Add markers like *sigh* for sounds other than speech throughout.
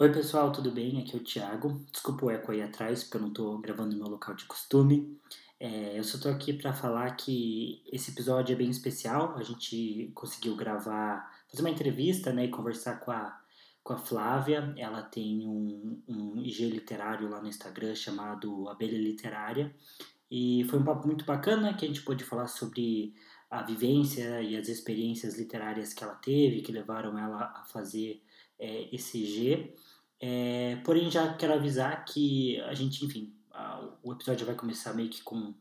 Oi pessoal, tudo bem? Aqui é o Thiago. Desculpa o eco aí atrás, porque eu não estou gravando no meu local de costume. É, eu só estou aqui para falar que esse episódio é bem especial. A gente conseguiu gravar, fazer uma entrevista né, e conversar com a, com a Flávia. Ela tem um, um IG literário lá no Instagram chamado Abelha Literária. E foi um papo muito bacana que a gente pôde falar sobre a vivência e as experiências literárias que ela teve, que levaram ela a fazer é, esse G. É, porém, já quero avisar que a gente, enfim, a, o episódio vai começar meio que com,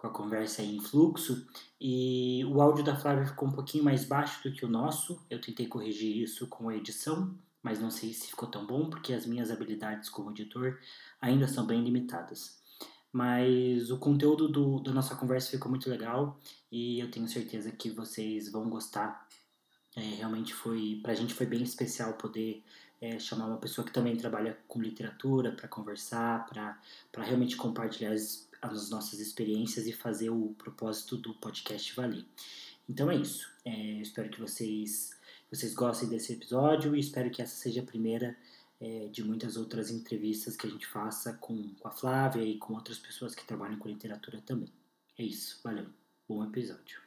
com a conversa em fluxo e o áudio da Flávia ficou um pouquinho mais baixo do que o nosso. Eu tentei corrigir isso com a edição, mas não sei se ficou tão bom porque as minhas habilidades como editor ainda são bem limitadas. Mas o conteúdo do, da nossa conversa ficou muito legal e eu tenho certeza que vocês vão gostar. É, realmente foi, pra gente foi bem especial poder é, chamar uma pessoa que também trabalha com literatura para conversar, para realmente compartilhar as, as, nossas experiências e fazer o propósito do podcast valer. Então é isso. É, espero que vocês, vocês gostem desse episódio e espero que essa seja a primeira é, de muitas outras entrevistas que a gente faça com, com a Flávia e com outras pessoas que trabalham com literatura também. É isso. Valeu. Bom episódio.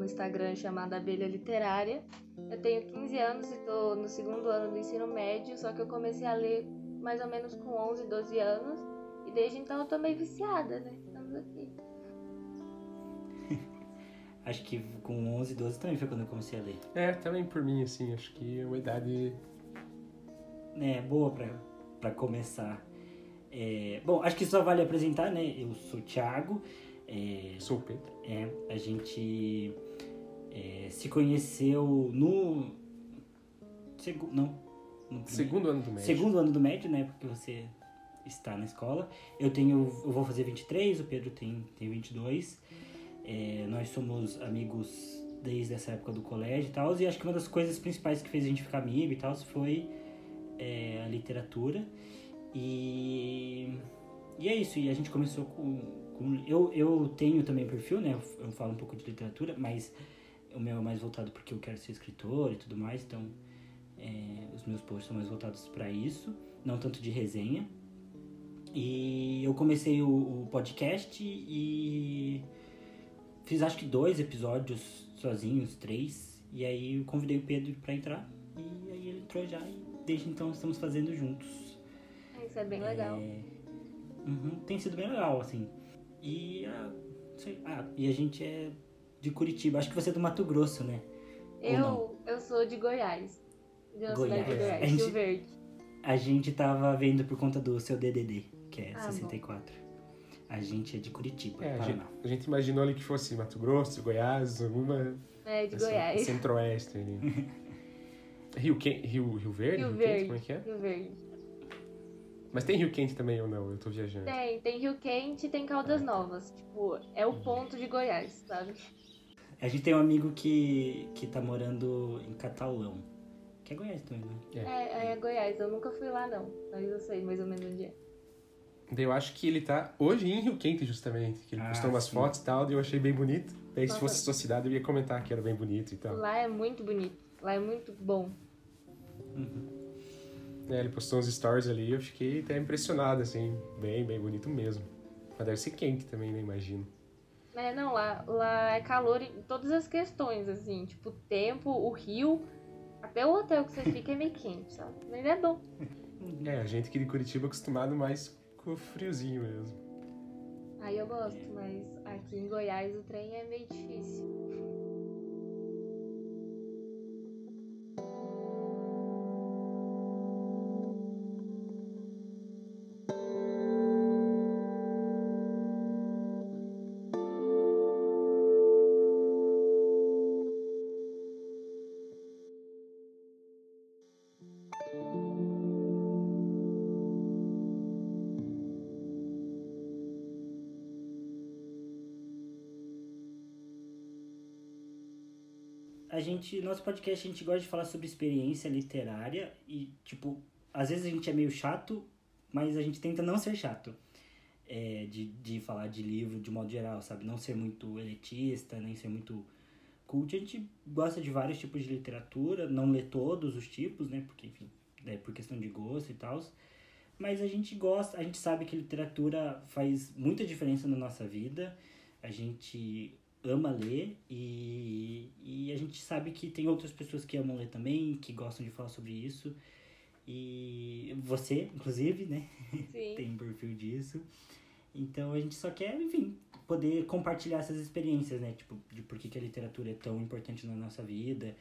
No Instagram chamado Abelha Literária. Eu tenho 15 anos e estou no segundo ano do ensino médio, só que eu comecei a ler mais ou menos com 11, 12 anos. E desde então eu tô meio viciada, né? Estamos aqui. Acho que com 11, 12 também foi quando eu comecei a ler. É, também por mim, assim, acho que é uma idade... É, boa pra, pra começar. É, bom, acho que só vale apresentar, né? Eu sou o Thiago. É, Sou o Pedro. É, a gente é, se conheceu no. Segu, não. No segundo ano do médio. Segundo ano do médio, né? Porque você está na escola. Eu tenho. Eu vou fazer 23, o Pedro tem, tem 22. É, nós somos amigos desde essa época do colégio e tal. E acho que uma das coisas principais que fez a gente ficar amigo e tal foi é, a literatura. E, e é isso. E a gente começou com eu, eu tenho também perfil, né? Eu, eu falo um pouco de literatura, mas o meu é mais voltado porque eu quero ser escritor e tudo mais, então é, os meus posts são mais voltados para isso, não tanto de resenha. E eu comecei o, o, podcast e fiz acho que dois episódios sozinhos, três, e aí eu convidei o Pedro para entrar e aí ele entrou já e desde então estamos fazendo juntos. Isso é bem legal. É, uhum, tem sido bem legal, assim. E a, sei, ah, e a gente é de Curitiba. Acho que você é do Mato Grosso, né? Eu, eu sou de Goiás. De uma Goiás. cidade de Goiás, a gente, Rio Verde. A gente tava vendo por conta do seu DDD, que é ah, 64. Bom. A gente é de Curitiba, é, a gente, a gente, imaginou ali que fosse Mato Grosso, Goiás, alguma... É, de Goiás. Centro-Oeste ali. *laughs* Rio, Rio, Rio Verde? Rio, Rio Verde. Como é que é? Rio Verde. Mas tem Rio Quente também ou não? Eu tô viajando. Tem, tem Rio Quente e tem Caldas Novas. Tipo, é o ponto de Goiás, sabe? A gente tem um amigo que, que tá morando em Catalão. Que é Goiás também, né? É. é, é Goiás. Eu nunca fui lá, não. Mas eu sei mais ou menos onde é. Eu acho que ele tá hoje em Rio Quente, justamente. Que ele ah, postou umas sim. fotos e tal, e eu achei bem bonito. Daí, Nossa. se fosse sua cidade, eu ia comentar que era bem bonito e tal. Lá é muito bonito. Lá é muito bom. Uhum. É, ele postou uns stories ali eu fiquei até impressionado, assim, bem, bem bonito mesmo. Mas deve ser quente também, né? Imagino. É, não, lá, lá é calor em todas as questões, assim, tipo, o tempo, o rio, até o hotel que você fica é meio quente, sabe? Mas é bom. É, a gente aqui de Curitiba é acostumado mais o friozinho mesmo. Aí eu gosto, mas aqui em Goiás o trem é meio difícil. Gente, nosso podcast, a gente gosta de falar sobre experiência literária e, tipo, às vezes a gente é meio chato, mas a gente tenta não ser chato. É, de, de falar de livro de modo geral, sabe? Não ser muito elitista, nem ser muito cult. A gente gosta de vários tipos de literatura, não lê todos os tipos, né? Porque, enfim, é por questão de gosto e tal. Mas a gente gosta, a gente sabe que literatura faz muita diferença na nossa vida. A gente ama ler e, e a gente sabe que tem outras pessoas que amam ler também, que gostam de falar sobre isso. E você, inclusive, né? Sim. *laughs* tem um perfil disso. Então a gente só quer, enfim, poder compartilhar essas experiências, né? Tipo, de por que, que a literatura é tão importante na nossa vida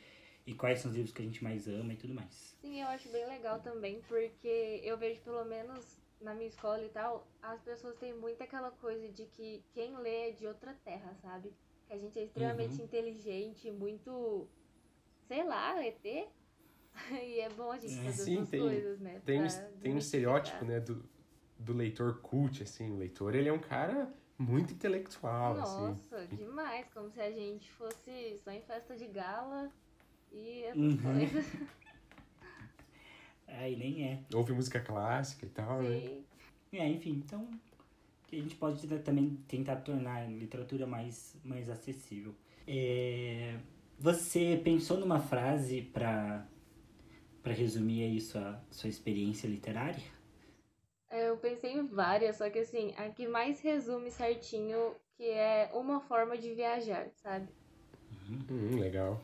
e quais são os livros que a gente mais ama e tudo mais. Sim, eu acho bem legal também, porque eu vejo pelo menos na minha escola e tal, as pessoas têm muito aquela coisa de que quem lê é de outra terra, sabe? Que a gente é extremamente Uhum. inteligente, muito, sei lá, ET. *laughs* e é bom a gente É, fazer sim, tem- coisas, né? Tem, tem um estereótipo, né, do, do leitor cult, assim. O leitor, ele é um cara muito intelectual, assim. Nossa, demais, como se a gente fosse só em festa de gala e essas Uhum. coisas. Aí *laughs* nem é. Ouve música clássica e tal, né? Sim. É, enfim, então a gente pode também tentar tornar a literatura mais, mais acessível. É, você pensou numa frase para para resumir aí sua, sua experiência literária? É, Eu pensei em várias, só que assim, a que mais resume certinho que é uma forma de viajar, sabe? Hum, legal.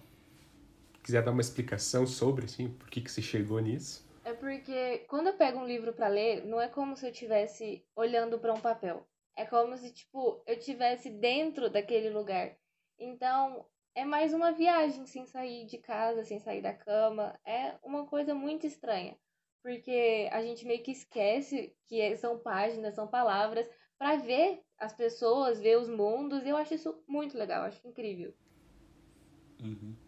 Quiser dar uma explicação sobre, assim, por que, que você chegou nisso? É porque quando eu pego um livro pra ler, não é como se eu estivesse olhando pra um papel. É como se, tipo, eu estivesse dentro daquele lugar. Então, é mais uma viagem sem sair de casa, sem sair da cama. É uma coisa muito estranha. Porque a gente meio que esquece que é- são páginas, são palavras, pra ver as pessoas, ver os mundos. Eu acho isso muito legal, acho incrível. Uhum.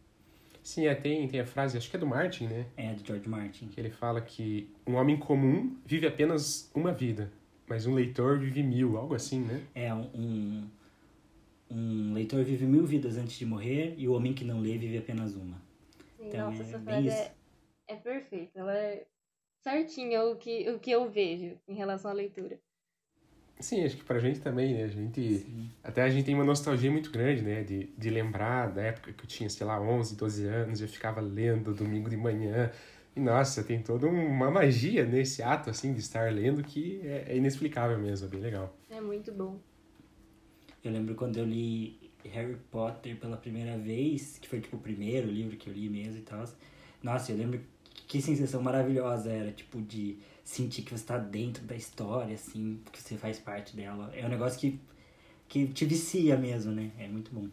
Sim, é, tem, tem a frase, acho que é do Martin, né? É, do George Martin. Que ele fala que um homem comum vive apenas uma vida, mas um leitor vive mil, algo assim, né? É, um, um leitor vive mil vidas antes de morrer e o homem que não lê vive apenas uma. Sim, Então, nossa, é essa frase é, é perfeita. Ela é certinha o que, o que eu vejo em relação à leitura. Sim, acho que pra gente também, né? A gente. Sim. Até a gente tem uma nostalgia muito grande, né? De, de lembrar da época que eu tinha, sei lá, 11, 12 anos, e eu ficava lendo domingo de manhã. E nossa, tem toda uma magia nesse ato, assim, de estar lendo que é, é inexplicável mesmo, é bem legal. É muito bom. Eu lembro quando eu li Harry Potter pela primeira vez, que foi tipo o primeiro livro que eu li mesmo e tal. Nossa, eu lembro que sensação maravilhosa era, tipo, de sentir que você tá dentro da história, assim, que você faz parte dela. É um negócio que, que te vicia mesmo, né? É muito bom.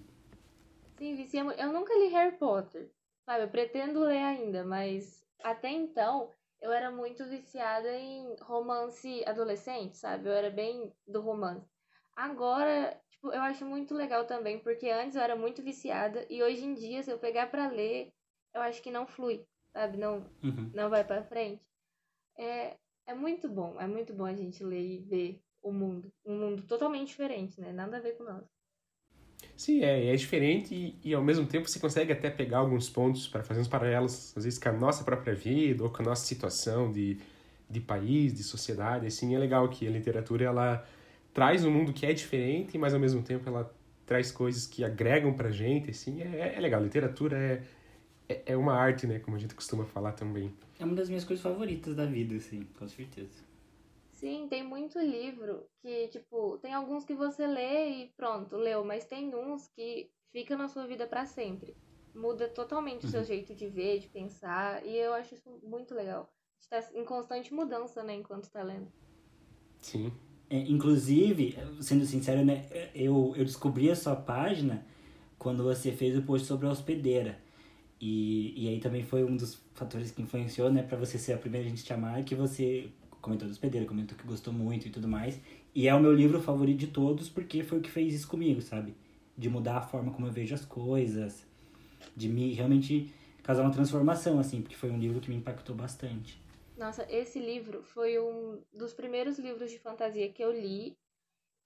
Sim, vicia Eu nunca li Harry Potter. Sabe, eu pretendo ler ainda, mas até então eu era muito viciada em romance adolescente, sabe? Eu era bem do romance. Agora, tipo, eu acho muito legal também, porque antes eu era muito viciada e hoje em dia, se eu pegar pra ler, eu acho que não flui, sabe? Não, Uhum. não vai pra frente. É, é muito bom, é muito bom a gente ler e ver o mundo. Um mundo totalmente diferente, né? Nada a ver com nós. Sim, é, é diferente e, e ao mesmo tempo você consegue até pegar alguns pontos para fazer uns paralelos, às vezes com a nossa própria vida ou com a nossa situação de, de país, de sociedade. Assim, é legal que a literatura ela traz um mundo que é diferente, mas ao mesmo tempo ela traz coisas que agregam pra gente. Assim, é, é legal. Literatura é, é, é uma arte, né? Como a gente costuma falar também. É uma das minhas coisas favoritas da vida, assim, com certeza. Sim, tem muito livro que, tipo, tem alguns que você lê e pronto, leu, mas tem uns que fica na sua vida pra sempre. Muda totalmente o seu Uhum. jeito de ver, de pensar, e eu acho isso muito legal. A gente tá em constante mudança, né, enquanto tá lendo. Sim. É, inclusive, sendo sincero, né, eu, eu descobri a sua página quando você fez o post sobre a hospedeira. E, e aí também foi um dos fatores que influenciou, né, pra você ser a primeira gente te chamar, que você comentou da hospedeira, comentou que gostou muito e tudo mais. E é o meu livro favorito de todos, porque foi o que fez isso comigo, sabe? De mudar a forma como eu vejo as coisas, de me realmente causar uma transformação, assim, porque foi um livro que me impactou bastante. Nossa, esse livro foi um dos primeiros livros de fantasia que eu li.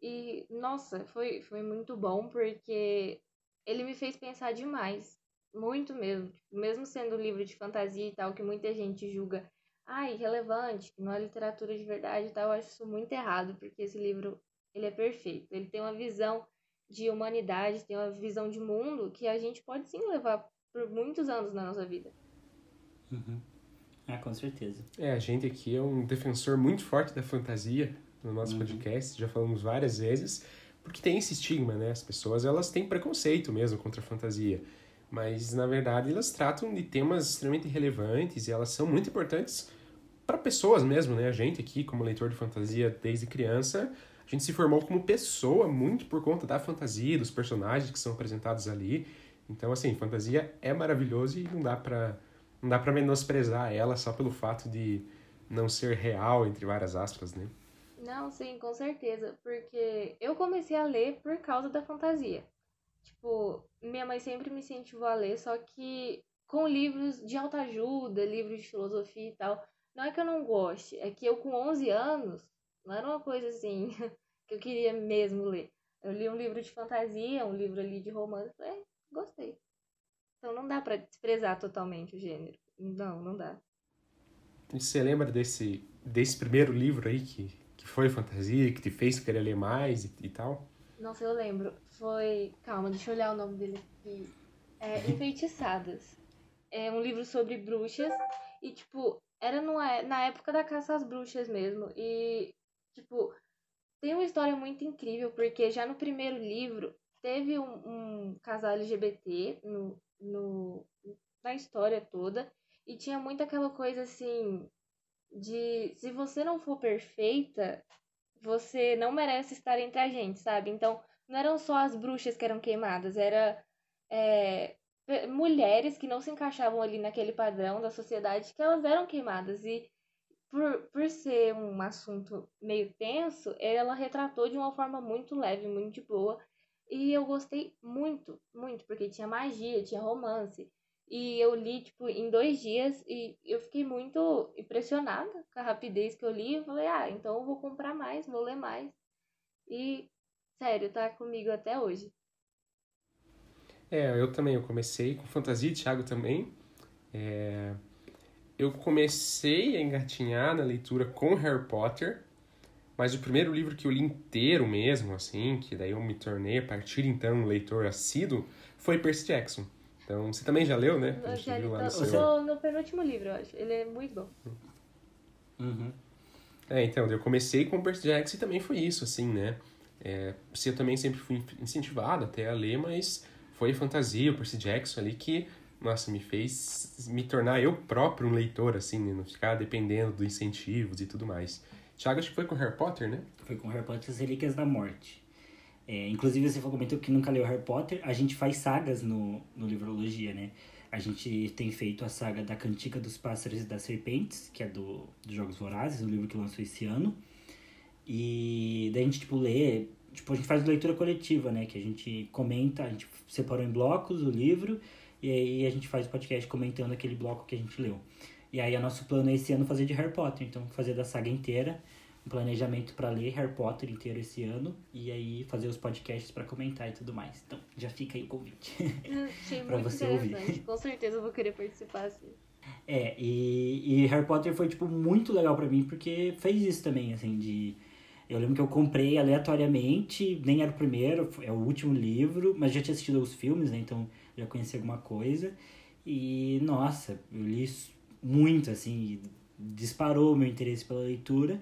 E, nossa, foi, foi muito bom porque ele me fez pensar demais. Muito mesmo. Mesmo sendo livro de fantasia e tal, que muita gente julga, ah, irrelevante, não é literatura de verdade e tal, eu acho isso muito errado, porque esse livro, ele é perfeito. Ele tem uma visão de humanidade, tem uma visão de mundo que a gente pode sim levar por muitos anos na nossa vida. Uhum. Ah, com certeza. É, a gente aqui é um defensor muito forte da fantasia no nosso uhum. podcast, já falamos várias vezes, porque tem esse estigma, né? As pessoas, elas têm preconceito mesmo contra a fantasia, mas na verdade elas tratam de temas extremamente relevantes e elas são muito importantes para pessoas mesmo, né? A gente aqui, como leitor de fantasia desde criança, a gente se formou como pessoa muito por conta da fantasia, dos personagens que são apresentados ali. Então, assim, fantasia é maravilhoso e não dá para não dá para menosprezar ela só pelo fato de não ser real, entre várias aspas, né? Não, sim, com certeza. Porque eu comecei a ler por causa da fantasia. Tipo, minha mãe sempre me incentivou a ler, só que com livros de autoajuda, livros de filosofia e tal. Não é que eu não goste, é que eu com 11 anos, não era uma coisa assim *laughs* que eu queria mesmo ler. Eu li um livro de fantasia, um livro ali de romance, falei, gostei. Então não dá para desprezar totalmente o gênero. Não, não dá. E você lembra desse, desse primeiro livro aí que, que foi fantasia, que te fez querer ler mais e, e tal? Nossa, eu lembro. Foi. Calma, deixa eu olhar o nome dele aqui. É *laughs* Enfeitiçadas. É um livro sobre bruxas. E, tipo, era é, na época da caça às bruxas mesmo. E, tipo, tem uma história muito incrível, porque já no primeiro livro teve um, um casal LGBT no, no, na história toda. E tinha muito aquela coisa assim de se você não for perfeita, você não merece estar entre a gente, sabe? Então, não eram só as bruxas que eram queimadas, era é, mulheres que não se encaixavam ali naquele padrão da sociedade que elas eram queimadas. E por, por ser um assunto meio tenso, ela retratou de uma forma muito leve, muito boa. E eu gostei muito, muito, porque tinha magia, tinha romance. E eu li, tipo, em dois dias e eu fiquei muito impressionada com a rapidez que eu li. Eu falei, ah, então eu vou comprar mais, vou ler mais. E, sério, tá comigo até hoje. É, eu também, eu comecei com fantasia, Thiago também. É... Eu comecei a engatinhar na leitura com Harry Potter, mas o primeiro livro que eu li inteiro mesmo, assim, que daí eu me tornei a partir então um leitor assíduo, foi Percy Jackson. Então, você também já leu, né? Eu já li, lá no, seu... no penúltimo livro, eu acho. Ele é muito bom. Uhum. É, então, eu comecei com Percy Jackson e também foi isso, assim, né? É, eu também sempre fui incentivado até a ler, mas foi fantasia, o Percy Jackson ali que, nossa, me fez me tornar eu próprio um leitor, assim, né? Não ficar dependendo dos incentivos e tudo mais. Thiago, acho que foi com Harry Potter, né? Foi com Harry Potter As Relíquias da Morte. É, inclusive, você comentou que nunca leu Harry Potter. A gente faz sagas no, no Livrologia, né? A gente tem feito a saga da Cantiga dos Pássaros e das Serpentes, que é do, dos Jogos Vorazes, um livro que lançou esse ano. E daí a gente, tipo, lê... Tipo, a gente faz leitura coletiva, né? Que a gente comenta, a gente separou em blocos o livro e aí a gente faz o podcast comentando aquele bloco que a gente leu. E aí, o nosso plano é esse ano fazer de Harry Potter. Então, fazer da saga inteira um planejamento para ler Harry Potter inteiro esse ano e aí fazer os podcasts para comentar e tudo mais. Então, já fica aí o convite. *laughs* *laughs* para você ouvir. Com certeza eu vou querer participar assim. É, e, e Harry Potter foi tipo muito legal para mim porque fez isso também, assim, de eu lembro que eu comprei aleatoriamente, nem era o primeiro, é o último livro, mas já tinha assistido os filmes, né? Então já conheci alguma coisa. E nossa, eu li muito, assim, disparou meu interesse pela leitura.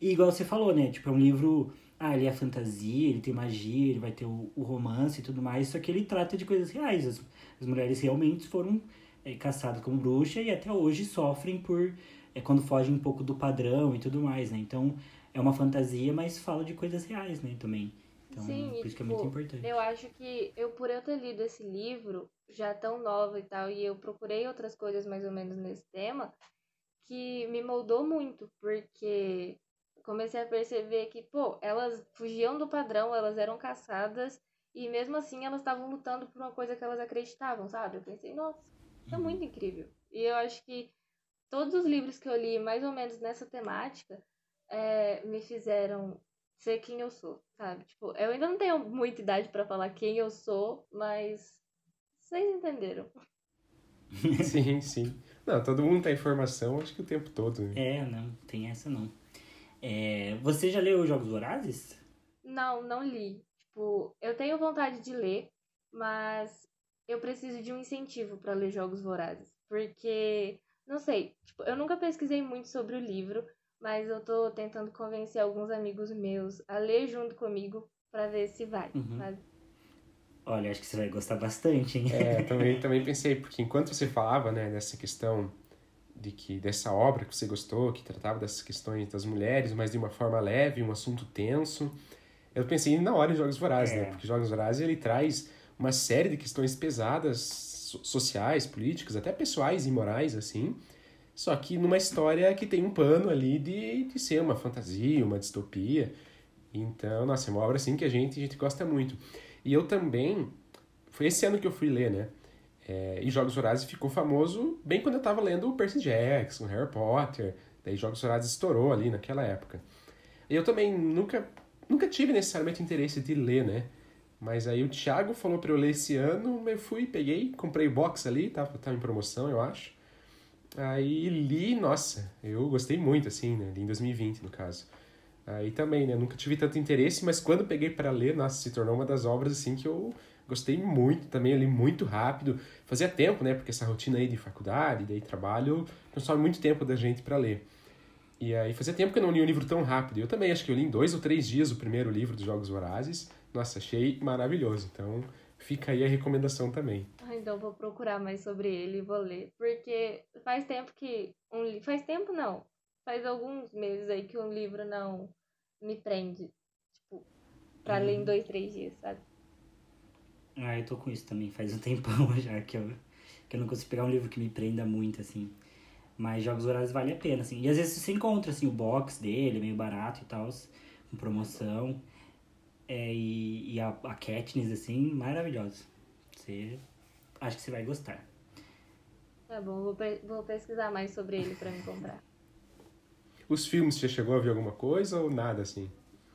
E igual você falou, né? Tipo, é um livro. Ah, ele é fantasia, ele tem magia, ele vai ter o, o romance e tudo mais, só que ele trata de coisas reais. As, as mulheres realmente foram é, caçadas como bruxa e até hoje sofrem por. É, quando fogem um pouco do padrão e tudo mais, né? Então, é uma fantasia, mas fala de coisas reais, né? Também. Então, Sim, por isso tipo, que é muito tipo, importante. Eu acho que eu, por eu ter lido esse livro, já tão nova e tal, e eu procurei outras coisas mais ou menos nesse tema, que me moldou muito, porque comecei a perceber que, pô, elas fugiam do padrão, elas eram caçadas e mesmo assim elas estavam lutando por uma coisa que elas acreditavam, sabe? Eu pensei, nossa, isso é muito incrível. E eu acho que todos os livros que eu li, mais ou menos nessa temática, é, me fizeram ser quem eu sou, sabe? Tipo, eu ainda não tenho muita idade para falar quem eu sou, mas Vocês entenderam. *laughs* sim, sim. Não, todo mundo tá em formação, acho que o tempo todo. Né? É, não, tem essa não. É, você já leu Jogos Vorazes? Não, não li. Tipo, eu tenho vontade de ler, mas eu preciso de um incentivo para ler Jogos Vorazes. Porque, não sei, tipo, eu nunca pesquisei muito sobre o livro, mas eu tô tentando convencer alguns amigos meus a ler junto comigo para ver se vai, uhum. sabe? Olha, acho que você vai gostar bastante, hein? É, *laughs* também, também pensei, porque enquanto você falava, né, dessa questão de que dessa obra que você gostou, que tratava dessas questões das mulheres, mas de uma forma leve, um assunto tenso, eu pensei na hora em Jogos Vorazes, né? é. né? Porque Jogos Vorazes ele traz uma série de questões pesadas, sociais, políticas, até pessoais e morais, assim, só que numa história que tem um pano ali de, de ser uma fantasia, uma distopia. Então, nossa, é uma obra assim que a gente, a gente gosta muito. E eu também. Foi esse ano que eu fui ler, né? É, e Jogos Vorazes ficou famoso bem quando eu tava lendo o Percy Jackson, Harry Potter. Daí Jogos Vorazes estourou ali naquela época. Eu também nunca, nunca tive necessariamente interesse de ler, né? Mas aí o Thiago falou para eu ler esse ano, eu fui, peguei, comprei o box ali, tava, tava em promoção, eu acho. Aí li, nossa, eu gostei muito, assim, né? Li em 2020, no caso. Aí também, né? Nunca tive tanto interesse, mas quando peguei para ler, nossa, se tornou uma das obras assim que eu gostei muito. Também eu li muito rápido. Fazia tempo, né? Porque essa rotina aí de faculdade, daí trabalho, consome muito tempo da gente para ler. E aí fazia tempo que eu não li um livro tão rápido. Eu também acho que eu li em dois ou três dias o primeiro livro dos Jogos Vorazes. Nossa, achei maravilhoso. Então fica aí a recomendação também. Ah, então vou procurar mais sobre ele e vou ler. Porque faz tempo que. Um, faz tempo não faz alguns meses aí que um livro não me prende, tipo, pra ler em uhum. dois, três dias, sabe? Ah, eu tô com isso também, faz um *laughs* tempão já que eu, que eu não consigo pegar um livro que me prenda muito, assim. Mas Jogos Vorazes vale a pena, assim. E às vezes você encontra, assim, o box dele, meio barato e tal, com promoção. É, e, e a, a Katniss, assim, maravilhosa. Você, acho que você vai gostar. Tá bom, vou, vou pesquisar mais sobre ele para me comprar. *laughs* Os filmes, você chegou a ver alguma coisa ou nada assim?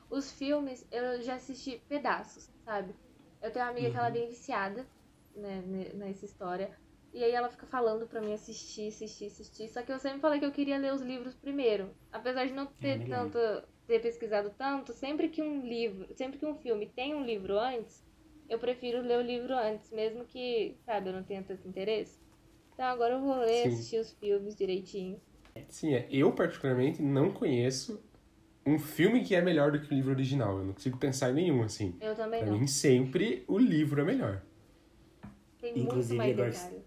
Os filmes, eu já assisti pedaços, sabe? Eu tenho uma amiga uhum. que ela é uhum. bem viciada né, nessa história. E aí ela fica falando pra mim assistir, assistir, assistir. Só que eu sempre falei que eu queria ler os livros primeiro. Apesar de não ter é tanto, ter pesquisado tanto, sempre que um livro, sempre que um filme tem um livro antes, eu prefiro ler o livro antes, mesmo que, sabe, eu não tenha tanto interesse. Então agora eu vou ler, Sim. assistir os filmes direitinho. Sim, é, eu particularmente não conheço um filme que é melhor do que o livro original. Eu não consigo pensar em nenhum, assim. Eu também pra não. mim, sempre o livro é melhor. Tem Inclusive, muito mais agora,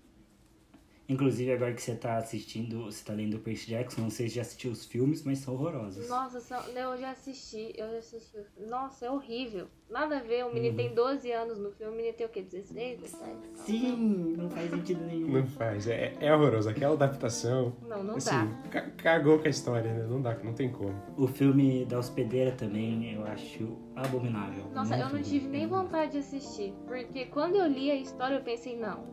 Inclusive, agora que você tá assistindo, você tá lendo o Percy Jackson, não sei se já assistiu os filmes, mas são horrorosos. Nossa, são, eu já assisti, eu já assisti. Nossa, é horrível. Nada a ver, o menino uhum. tem 12 anos no filme, o menino tem o quê? 16, 17? Sim, não faz sentido nenhum. Não faz, é, é horroroso. Aquela adaptação. Não, não assim, dá. Cagou com a história, né? Não dá, não tem como. O filme da hospedeira também eu acho abominável. Nossa, eu não tive nem vontade de assistir, porque quando eu li a história eu pensei, não,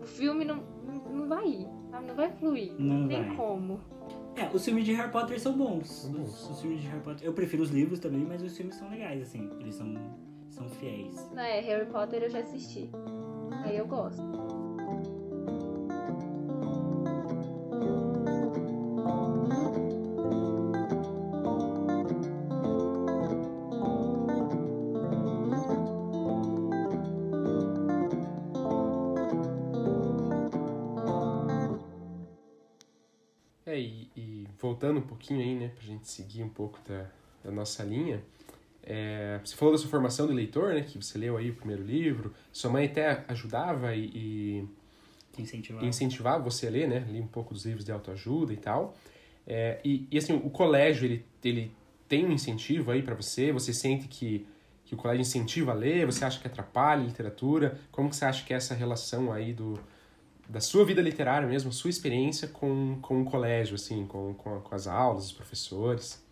o filme não não vai ir, sabe? Não vai fluir. Não, não tem vai. como. É, os filmes de Harry Potter são bons. Os, os, filmes de Harry Potter. Eu prefiro os livros também, mas os filmes são legais, assim. Eles são, são fiéis. Não, é, Harry Potter eu já assisti. Aí eu gosto. Voltando um pouquinho aí, né, pra gente seguir um pouco da, da nossa linha, é, você falou da sua formação de leitor, né, que você leu aí o primeiro livro, sua mãe até ajudava e, e incentivava. incentivava você a ler, né, li um pouco dos livros de autoajuda e tal, é, e, e assim, o colégio, ele, ele tem um incentivo aí para você, você sente que, que o colégio incentiva a ler, você acha que atrapalha a literatura, como que você acha que é essa relação aí do, da sua vida literária mesmo, sua experiência com, com o colégio, assim, com, com, com as aulas, os professores.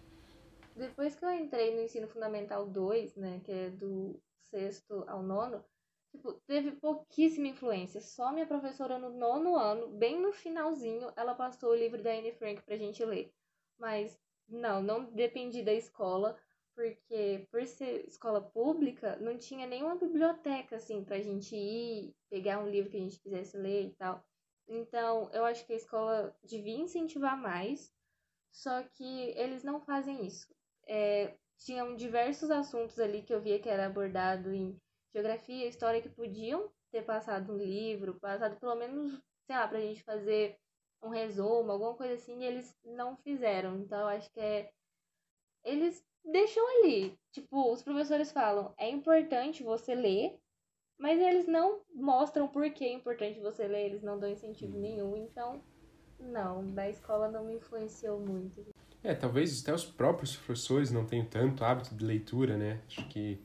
Depois que eu entrei no ensino fundamental 2, né, que é do sexto ao nono, tipo, teve pouquíssima influência. Só minha professora no nono ano, bem no finalzinho, ela passou o livro da Anne Frank pra gente ler. Mas não, não dependi da escola, porque por ser escola pública, não tinha nenhuma biblioteca, assim, pra gente ir, pegar um livro que a gente quisesse ler e tal. Então, eu acho que a escola devia incentivar mais, só que eles não fazem isso. É, tinham diversos assuntos ali que eu via que era abordado em geografia, história, que podiam ter passado um livro, passado pelo menos, sei lá, pra gente fazer um resumo, alguma coisa assim, e eles não fizeram. Então, eu acho que é. Eles deixam ali. Tipo, os professores falam, é importante você ler, mas eles não mostram por que é importante você ler, eles não dão incentivo uhum. nenhum. Então, não, da escola não me influenciou muito. É, talvez até os próprios professores não tenham tanto hábito de leitura, né? Acho que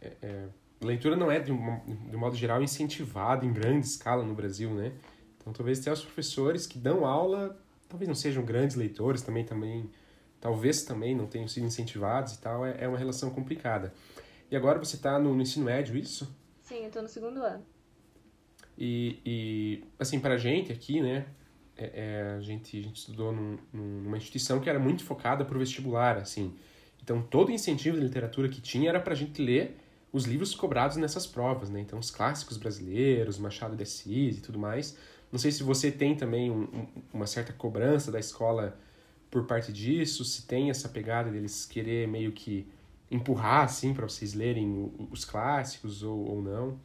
é, é, leitura não é, de um, de um modo geral, incentivada em grande escala no Brasil, né? Então, talvez até os professores que dão aula, talvez não sejam grandes leitores, também, também talvez também não tenham sido incentivados e tal, é, é uma relação complicada. E agora você está no, no, ensino médio, isso? Sim, eu estou no segundo ano. E, e assim, para a gente aqui, né, é, é, a, gente, a gente estudou num, numa instituição que era muito focada para o vestibular, assim. Então, todo incentivo de literatura que tinha era para a gente ler os livros cobrados nessas provas, né? Então, os clássicos brasileiros, Machado de Assis e tudo mais. Não sei se você tem também um, um, uma certa cobrança da escola por parte disso, se tem essa pegada deles querer meio que empurrar, assim, para vocês lerem os clássicos ou, ou não.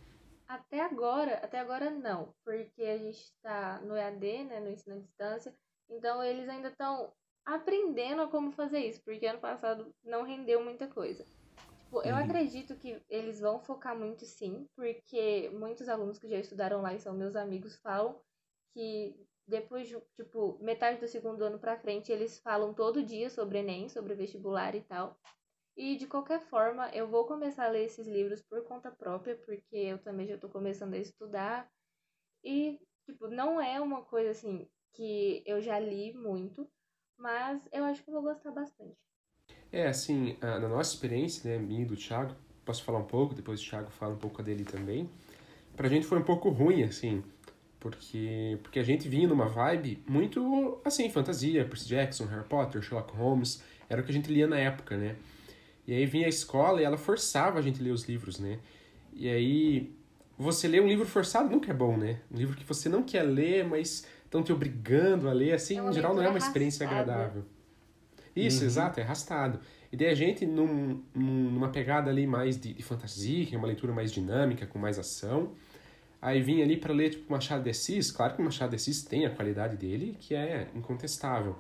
Até agora, até agora não, porque a gente está no EAD, né, no ensino à distância, então eles ainda estão aprendendo a como fazer isso, porque ano passado não rendeu muita coisa. Tipo, eu uhum. acredito que eles vão focar muito sim, porque muitos alunos que já estudaram lá e são meus amigos falam que depois, tipo, metade do segundo ano pra frente, eles falam todo dia sobre Enem, sobre vestibular e tal. E de qualquer forma, eu vou começar a ler esses livros por conta própria, porque eu também já estou começando a estudar. E, tipo, não é uma coisa assim que eu já li muito, mas eu acho que eu vou gostar bastante. É, assim, na nossa experiência, né, minha e do Thiago, posso falar um pouco, depois o Thiago fala um pouco dele também. Pra gente foi um pouco ruim, assim, porque porque a gente vinha numa vibe muito, assim, fantasia, Percy Jackson, Harry Potter, Sherlock Holmes, era o que a gente lia na época, né? E aí vinha a escola e ela forçava a gente a ler os livros, né? E aí você ler um livro forçado nunca é bom, né? Um livro que você não quer ler, mas estão te obrigando a ler, assim, é em geral não é uma experiência agradável. Isso, uhum. exato, é arrastado. E daí a gente, num, numa pegada ali mais de, de fantasia, que é uma leitura mais dinâmica, com mais ação, aí vinha ali para ler tipo Machado de Assis, claro que Machado de Assis tem a qualidade dele, que é incontestável.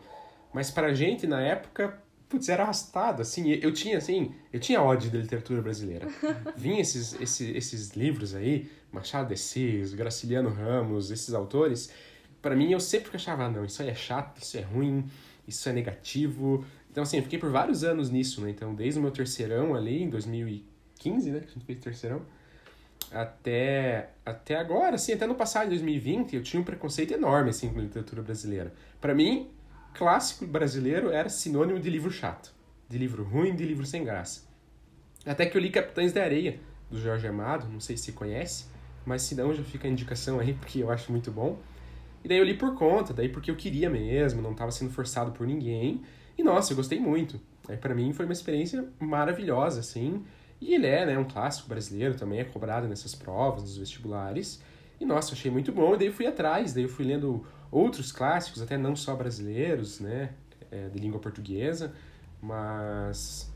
Mas pra gente, na época, putz, era arrastado, assim, eu tinha, assim, eu tinha ódio da literatura brasileira. *laughs* Vinha esses, esses, esses livros aí, Machado de Assis, Graciliano Ramos, esses autores, para mim eu sempre achava, ah, não, isso aí é chato, isso é ruim, isso é negativo. Então, assim, eu fiquei por vários anos nisso, né? Então, desde o meu terceirão ali, em 2015, né, que a gente fez terceirão, até, até agora, assim, até no passado, em 2020, eu tinha um preconceito enorme, assim, com literatura brasileira. para mim, clássico brasileiro era sinônimo de livro chato, de livro ruim, de livro sem graça. Até que eu li Capitães da Areia, do Jorge Amado, não sei se conhece, mas se não já fica a indicação aí, porque eu acho muito bom. E daí eu li por conta, daí porque eu queria mesmo, não estava sendo forçado por ninguém. E nossa, eu gostei muito. Aí para mim foi uma experiência maravilhosa, assim. E ele é, né, um clássico brasileiro, também é cobrado nessas provas, nos vestibulares. E nossa, achei muito bom, e daí fui atrás, daí eu fui lendo outros clássicos, até não só brasileiros, né, é, de língua portuguesa, mas,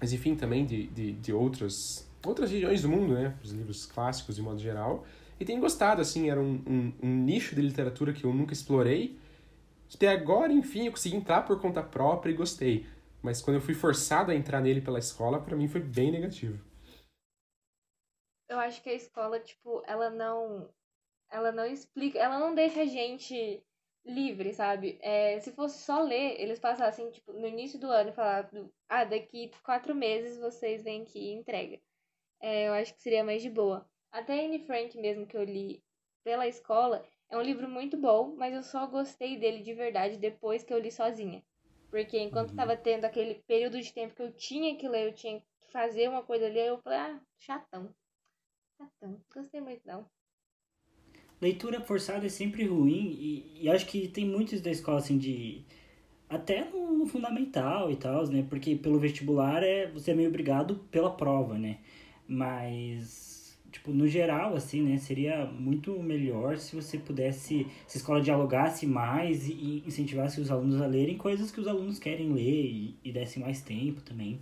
mas enfim, também de, de, de outras, outras regiões do mundo, né, os livros clássicos de modo geral, e tenho gostado, assim, era um, um, um nicho de literatura que eu nunca explorei, até agora, enfim, eu consegui entrar por conta própria e gostei, mas quando eu fui forçado a entrar nele pela escola, para mim foi bem negativo. Eu acho que a escola, tipo, ela não ela não explica, ela não deixa a gente livre, sabe? É, se fosse só ler, eles passassem, tipo, no início do ano e falassem, ah, daqui quatro meses vocês vêm aqui e entrega. É, eu acho que seria mais de boa. Até Anne Frank mesmo, que eu li pela escola, é um livro muito bom, mas eu só gostei dele de verdade depois que eu li sozinha. Porque enquanto uhum. tava tendo aquele período de tempo que eu tinha que ler, eu tinha que fazer uma coisa ali, eu falei, ah, chatão. Chatão. Gostei muito não leitura forçada é sempre ruim e, e, acho que tem muitos da escola assim de até no, no fundamental e tal, né? Porque pelo vestibular é, você é meio obrigado pela prova, né? Mas, tipo, no geral, assim, né? Seria muito melhor se você pudesse, se a escola dialogasse mais e incentivasse os alunos a lerem coisas que os alunos querem ler e, e desse mais tempo também.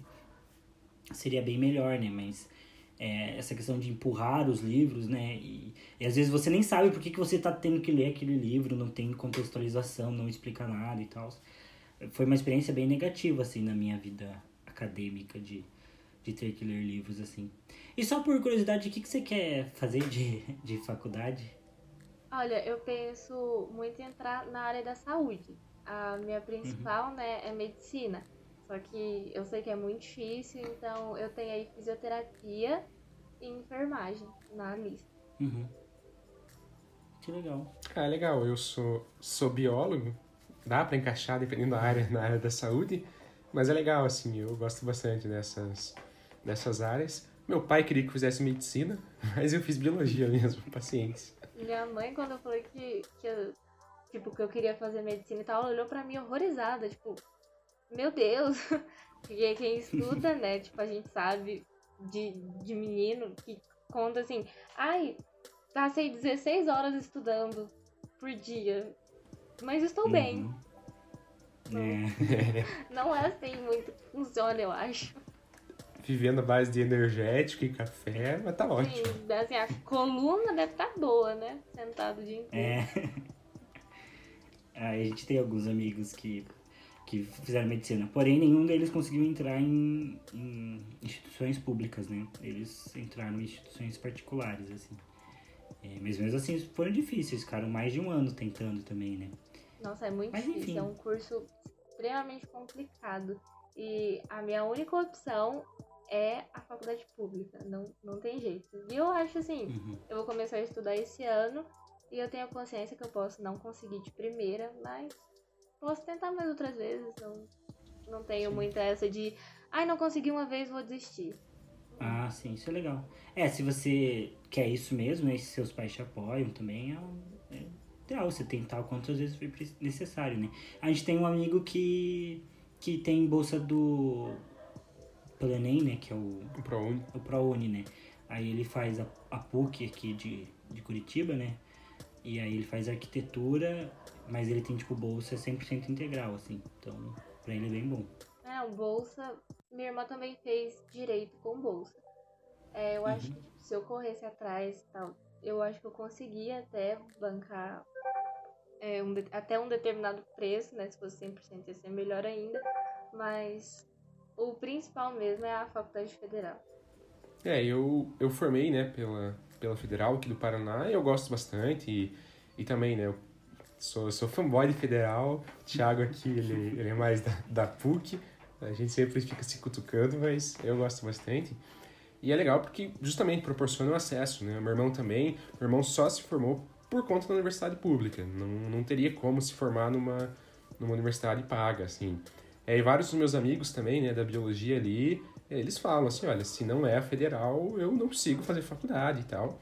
Seria bem melhor, né? Mas é, essa questão de empurrar os livros, né? E, e, às vezes você nem sabe por que, que você está tendo que ler aquele livro, não tem contextualização, não explica nada e tal. Foi uma experiência bem negativa, assim, na minha vida acadêmica de, de ter que ler livros, assim. E só por curiosidade, o que, que você quer fazer de, de faculdade? Olha, eu penso muito em entrar na área da saúde. A minha principal, uhum. né, é medicina. Só que eu sei que é muito difícil, então eu tenho aí fisioterapia e enfermagem na lista. Uhum. Que legal. Ah, legal. Eu sou, sou biólogo. Dá para encaixar dependendo da área, na área da saúde. Mas é legal, assim, eu gosto bastante dessas, dessas áreas. Meu pai queria que eu fizesse medicina, *laughs* mas eu fiz biologia mesmo, *laughs* paciência. Minha mãe, quando eu falei que, que, eu, tipo, que eu queria fazer medicina e tal, ela olhou pra mim horrorizada, tipo, meu Deus, *laughs* porque quem estuda, né, tipo, a gente sabe de, de menino que conta assim, ai, passei 16 horas estudando por dia, mas estou uhum. bem. É. Não é assim muito que funciona, eu acho. Vivendo a base de energético e café, mas tá ótimo. Sim, assim, a coluna deve estar tá boa, né? Sentado o dia inteiro. É. *laughs* a gente tem alguns amigos que que fizeram medicina. Porém, nenhum deles conseguiu entrar em, em, instituições públicas, né? Eles entraram em instituições particulares, assim. É, mas mesmo assim, foram difíceis, ficaram mais de um ano tentando também, né? Nossa, é muito mas, difícil, enfim. é um curso extremamente complicado. E a minha única opção é a faculdade pública, não, não tem jeito. E eu acho assim, uhum. eu vou começar a estudar esse ano e eu tenho a consciência que eu posso não conseguir de primeira, mas Posso tentar mais outras vezes, não, não tenho sim. muita essa de, ai, não consegui uma vez, vou desistir. Ah, sim, isso é legal. É, se você quer isso mesmo, né, e se seus pais te apoiam também, é, é ideal você tentar quantas vezes for necessário, né? A gente tem um amigo que, que tem bolsa do pelo Enem, né, que é o... O ProUni. O ProUni, né? Aí ele faz a, a PUC aqui de, de Curitiba, né? E aí ele faz arquitetura mas ele tem, tipo, bolsa 100% integral, assim. Então, pra ele é bem bom. É, o bolsa... Minha irmã também fez direito com bolsa. É, eu uhum. acho que tipo, se eu corresse atrás e tal, eu acho que eu conseguia até bancar é, um até um determinado preço, né? Se fosse 100% ia ser melhor ainda. Mas o principal mesmo é a Faculdade Federal. É, eu, eu formei, né, pela, pela Federal aqui do Paraná e eu gosto bastante. E, e também, né, eu Sou, sou fanboy de federal. O Thiago aqui, ele, ele é mais da, da PUC. A gente sempre fica se cutucando, mas eu gosto bastante. E é legal porque justamente proporciona o acesso, né? Meu irmão também. Meu irmão só se formou por conta da universidade pública. Não, não teria como se formar numa, numa universidade paga, assim. É, e vários dos meus amigos também, né, da biologia ali, eles falam assim, olha, se não é a federal, eu não consigo fazer faculdade e tal.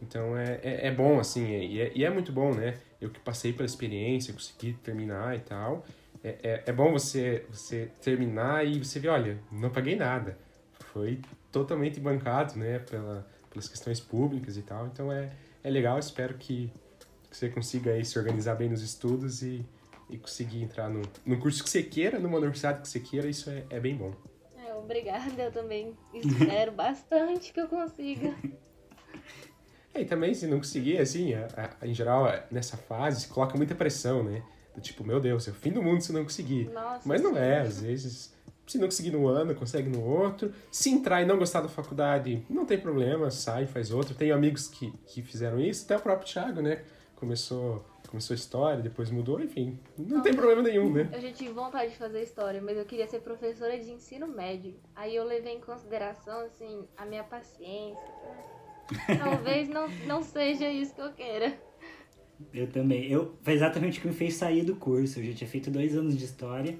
Então é, é, é bom, assim, e é, e é muito bom, né? Eu que passei pela experiência, consegui terminar e tal. É, é, é bom você, você terminar e você ver, olha, não paguei nada. Foi totalmente bancado, né, pela, pelas questões públicas e tal. Então é, é legal, espero que, que você consiga aí se organizar bem nos estudos e, e conseguir entrar no, no curso que você queira, numa universidade que você queira, isso é, é bem bom. É, obrigada, eu também espero *laughs* bastante que eu consiga. É, e também, se não conseguir, assim, a, a, em geral, nessa fase, se coloca muita pressão, né? Do tipo, meu Deus, é o fim do mundo se não conseguir. Nossa, Mas não é, às vezes, se não conseguir no ano, consegue no outro. Se entrar e não gostar da faculdade, não tem problema, sai, faz outro. Tenho amigos que, que fizeram isso, até o próprio Thiago, né? Começou, começou história, depois mudou, enfim, não, não tem problema nenhum, né? Eu já tive vontade de fazer história, mas eu queria ser professora de ensino médio. Aí eu levei em consideração, assim, a minha paciência, Talvez não, não seja isso que eu queira. Eu também. Eu, foi exatamente o que me fez sair do curso. Eu já tinha feito dois anos de história,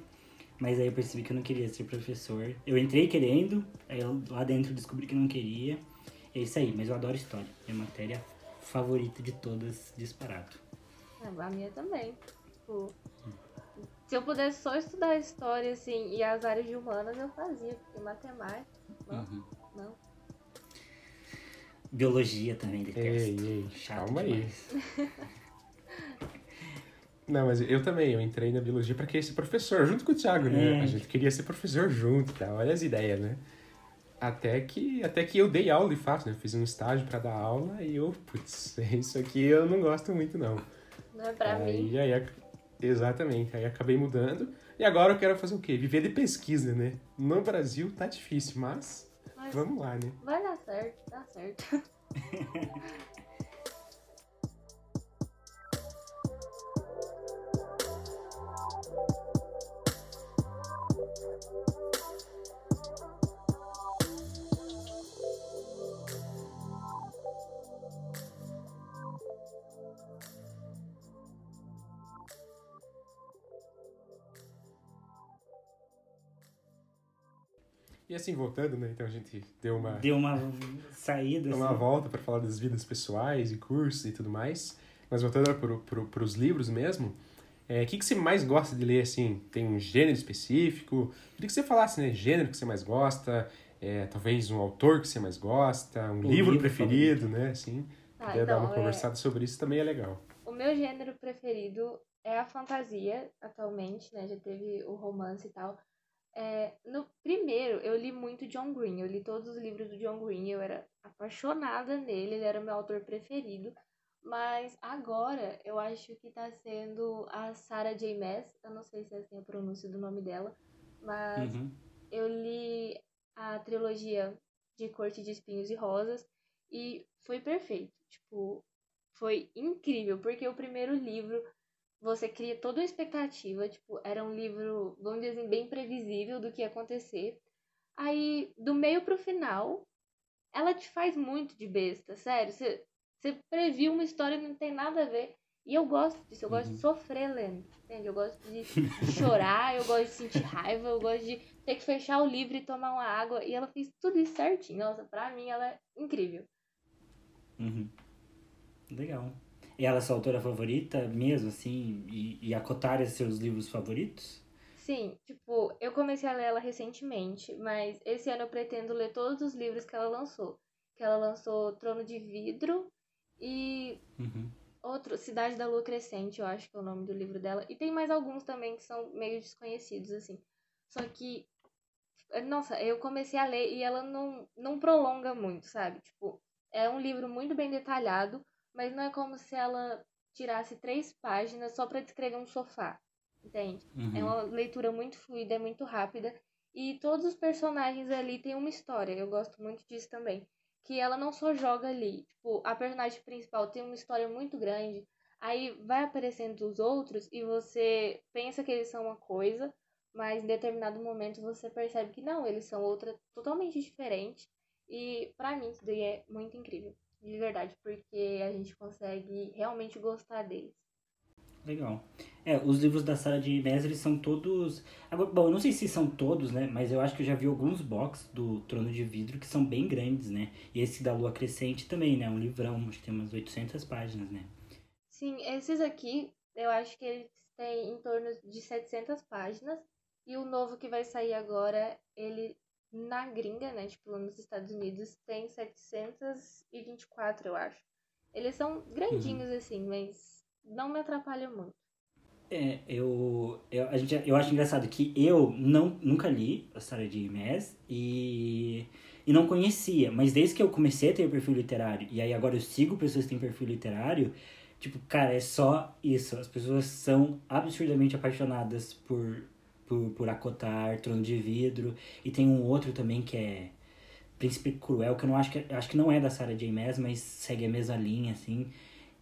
mas aí eu percebi que eu não queria ser professor. Eu entrei querendo, aí eu, lá dentro descobri que não queria. É isso aí, mas eu adoro história. É a matéria favorita de todas, disparado. A minha também. Tipo, Se eu pudesse só estudar história, assim, e as áreas de humanas, eu fazia, porque matemática. Não, uhum. não. Biologia também detesto. Ei, ei, Chato calma demais. aí. *laughs* Não, mas eu também, eu entrei na biologia para querer ser professor, junto com o Thiago, né? É. A gente queria ser professor junto, tá? Olha as ideias, né? Até que, até que eu dei aula de fato, né? Fiz um estágio para dar aula e eu, putz, *laughs* isso aqui eu não gosto muito, não. Não é pra aí, mim. Aí, exatamente, aí acabei mudando. E agora eu quero fazer o quê? Viver de pesquisa, né? No Brasil tá difícil, mas, mas vamos lá, né? Vai dar certo, dá certo. *laughs* E assim, voltando, né? Então a gente deu uma. Deu uma saída. Deu uma assim. volta para falar das vidas pessoais e cursos e tudo mais. Mas voltando para pro, os livros mesmo, é, o é, que, que você mais gosta de ler, assim? Tem um gênero específico? Queria que você falasse, né? Gênero que você mais gosta, é, talvez um autor que você mais gosta, um, livro, livro, preferido, favorito. né? Assim, ah, então, dar uma é conversada sobre isso também é legal. O meu gênero preferido é a fantasia, atualmente, né? Já teve o romance e tal. É, no primeiro, eu li muito John Green. Eu li todos os livros do John Green. Eu era apaixonada nele. Ele era meu autor preferido. Mas agora eu acho que tá sendo a Sarah J. Maas. Eu não sei se é assim a pronúncia do nome dela. Mas uhum. eu li a trilogia de Corte de Espinhos e Rosas. E foi perfeito. Tipo, foi incrível. Porque o primeiro livro você cria toda uma expectativa, tipo, era um livro, vamos dizer assim, bem previsível do que ia acontecer. Aí, do meio pro final, ela te faz muito de besta, sério. Você, você previu uma história que não tem nada a ver. E eu gosto disso, eu gosto uhum. de sofrer lendo, entende? Eu gosto de, *laughs* chorar, eu gosto de sentir raiva, eu gosto de ter que fechar o livro e tomar uma água. E ela fez tudo isso certinho. Nossa, pra mim ela é incrível. Uhum. Legal. E ela é sua autora favorita mesmo, assim? E, e a Cotar é seus livros favoritos? Sim, tipo, eu comecei a ler ela recentemente, mas esse ano eu pretendo ler todos os livros que ela lançou. Que ela lançou Trono de Vidro e uhum. outro, Cidade da Lua Crescente, eu acho que é o nome do livro dela. E tem mais alguns também que são meio desconhecidos, assim. Só que, nossa, eu comecei a ler e ela não, não prolonga muito, sabe? Tipo, é um livro muito bem detalhado, mas não é como se ela tirasse três páginas só para descrever um sofá, entende? É uhum. É uma leitura muito fluida, é muito rápida e todos os personagens ali têm uma história. Eu gosto muito disso também, que ela não só joga ali, tipo, a personagem principal tem uma história muito grande, aí vai aparecendo os outros e você pensa que eles são uma coisa, mas em determinado momento você percebe que não, eles são outra totalmente diferente. E para mim isso daí é muito incrível de verdade, porque a gente consegue realmente gostar deles. Legal. É, os livros da Sara de Mestre são todos. Bom, eu não sei se são todos, né? Mas eu acho que eu já vi alguns box do Trono de Vidro que são bem grandes, né? E esse da Lua Crescente também, né? Um livrão, acho que tem umas 800 páginas, né? Sim, esses aqui eu acho que eles têm em torno de 700 páginas. E o novo que vai sair agora, ele na gringa, né, tipo nos Estados Unidos, tem 724, eu acho. Eles são grandinhos uhum. assim, mas não me atrapalham muito. É, eu, eu, a gente, eu acho engraçado que eu não, nunca li a história de Mes e, e não conhecia, mas desde que eu comecei a ter perfil literário, e aí agora eu sigo pessoas que têm perfil literário, tipo, cara, é só isso. As pessoas são absurdamente apaixonadas por, por, por Acotar, Trono de Vidro. E tem um outro também que é Príncipe Cruel, que eu não acho que acho que não é da Sarah J. Maas, mas segue a mesma linha, assim.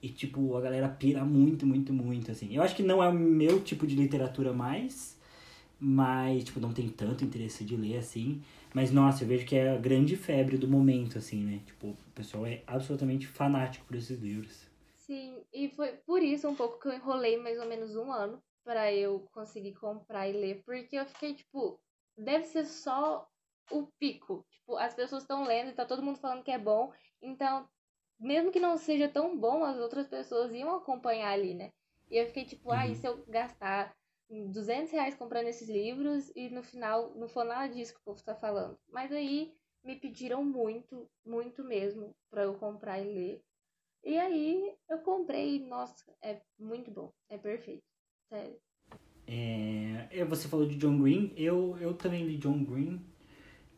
E, tipo, a galera pira muito, muito, muito, assim. Eu acho que não é o meu tipo de literatura mais, mas, tipo, não tem tanto interesse de ler, assim. Mas, nossa, eu vejo que é a grande febre do momento, assim, né? Tipo, o pessoal é absolutamente fanático por esses livros. Sim, e foi por isso um pouco que eu enrolei mais ou menos um ano para eu conseguir comprar e ler, porque eu fiquei tipo, deve ser só o pico. Tipo, as pessoas estão lendo e tá todo mundo falando que é bom, então, mesmo que não seja tão bom, as outras pessoas iam acompanhar ali, né? E eu fiquei tipo, uhum. ah, e se eu gastar 200 reais comprando esses livros e no final não foi nada disso que o povo tá falando. Mas aí me pediram muito, muito mesmo para eu comprar e ler. E aí eu comprei nossa, é muito bom, é perfeito, sério. É, você falou de John Green, eu, eu também li John Green,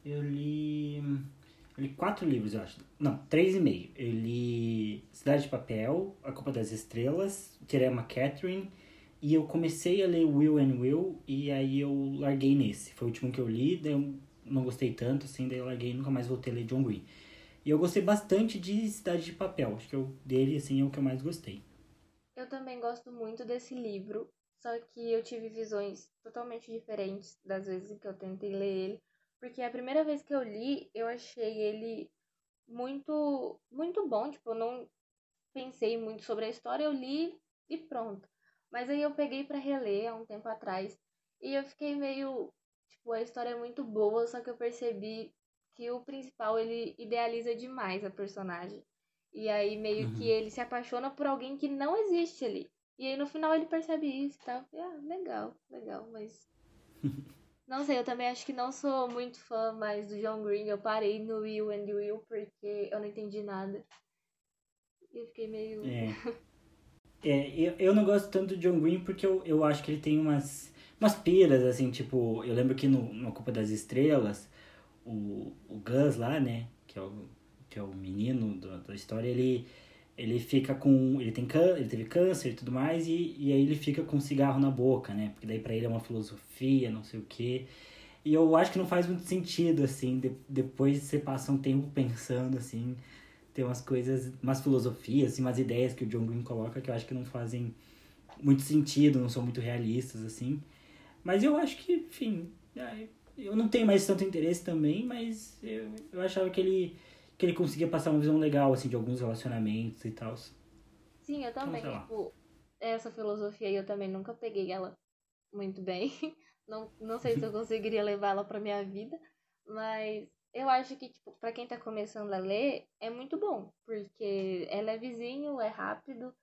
eu li, eu li quatro livros, eu acho. Não, três e meio. Eu li Cidade de Papel, A Culpa das Estrelas, Terema Catherine, e eu comecei a ler Will and Will, e aí eu larguei nesse. Foi o último que eu li, daí eu não gostei tanto, assim, daí eu larguei e nunca mais voltei a ler John Green. E eu gostei bastante de Cidade de Papel, acho que eu, dele, assim, é o que eu mais gostei. Eu também gosto muito desse livro, só que eu tive visões totalmente diferentes das vezes em que eu tentei ler ele, porque a primeira vez que eu li, eu achei ele muito muito bom, tipo, eu não pensei muito sobre a história, eu li e pronto. Mas aí eu peguei para reler há um tempo atrás e eu fiquei meio, tipo, a história é muito boa, só que eu percebi que o principal ele idealiza demais a personagem. E aí meio uhum. que ele se apaixona por alguém que não existe ali. E aí no final ele percebe isso e tal. Ah, legal, legal, mas. *laughs* não sei, eu também acho que não sou muito fã mais do John Green. Eu parei no Will and Will porque eu não entendi nada. E eu fiquei meio. É. *laughs* é, eu, eu não gosto tanto do John Green porque eu, eu acho que ele tem umas, umas piras, assim, tipo, eu lembro que no, no Culpa das Estrelas o, o Gus lá, né? Que é o, que é o menino do, da história, ele, ele fica com. Ele tem ele teve câncer e tudo mais, e, e aí ele fica com cigarro na boca, né? Porque daí pra ele é uma filosofia, não sei o quê. E eu acho que não faz muito sentido, assim, de, depois você passa um tempo pensando, assim, tem umas coisas, umas filosofias, assim, umas ideias que o John Green coloca que eu acho que não fazem muito sentido, não são muito realistas, assim. Mas eu acho que, enfim, eu não tenho mais tanto interesse também, mas eu, eu achava que ele, que ele conseguia passar uma visão legal, assim, de alguns relacionamentos e tal. Sim, eu também. Então, tipo, essa filosofia aí eu também nunca peguei ela muito bem. *laughs* Não, não sei se eu conseguiria levá-la pra minha vida, mas eu acho que, tipo, pra quem tá começando a ler, é muito bom, porque é levezinho, é rápido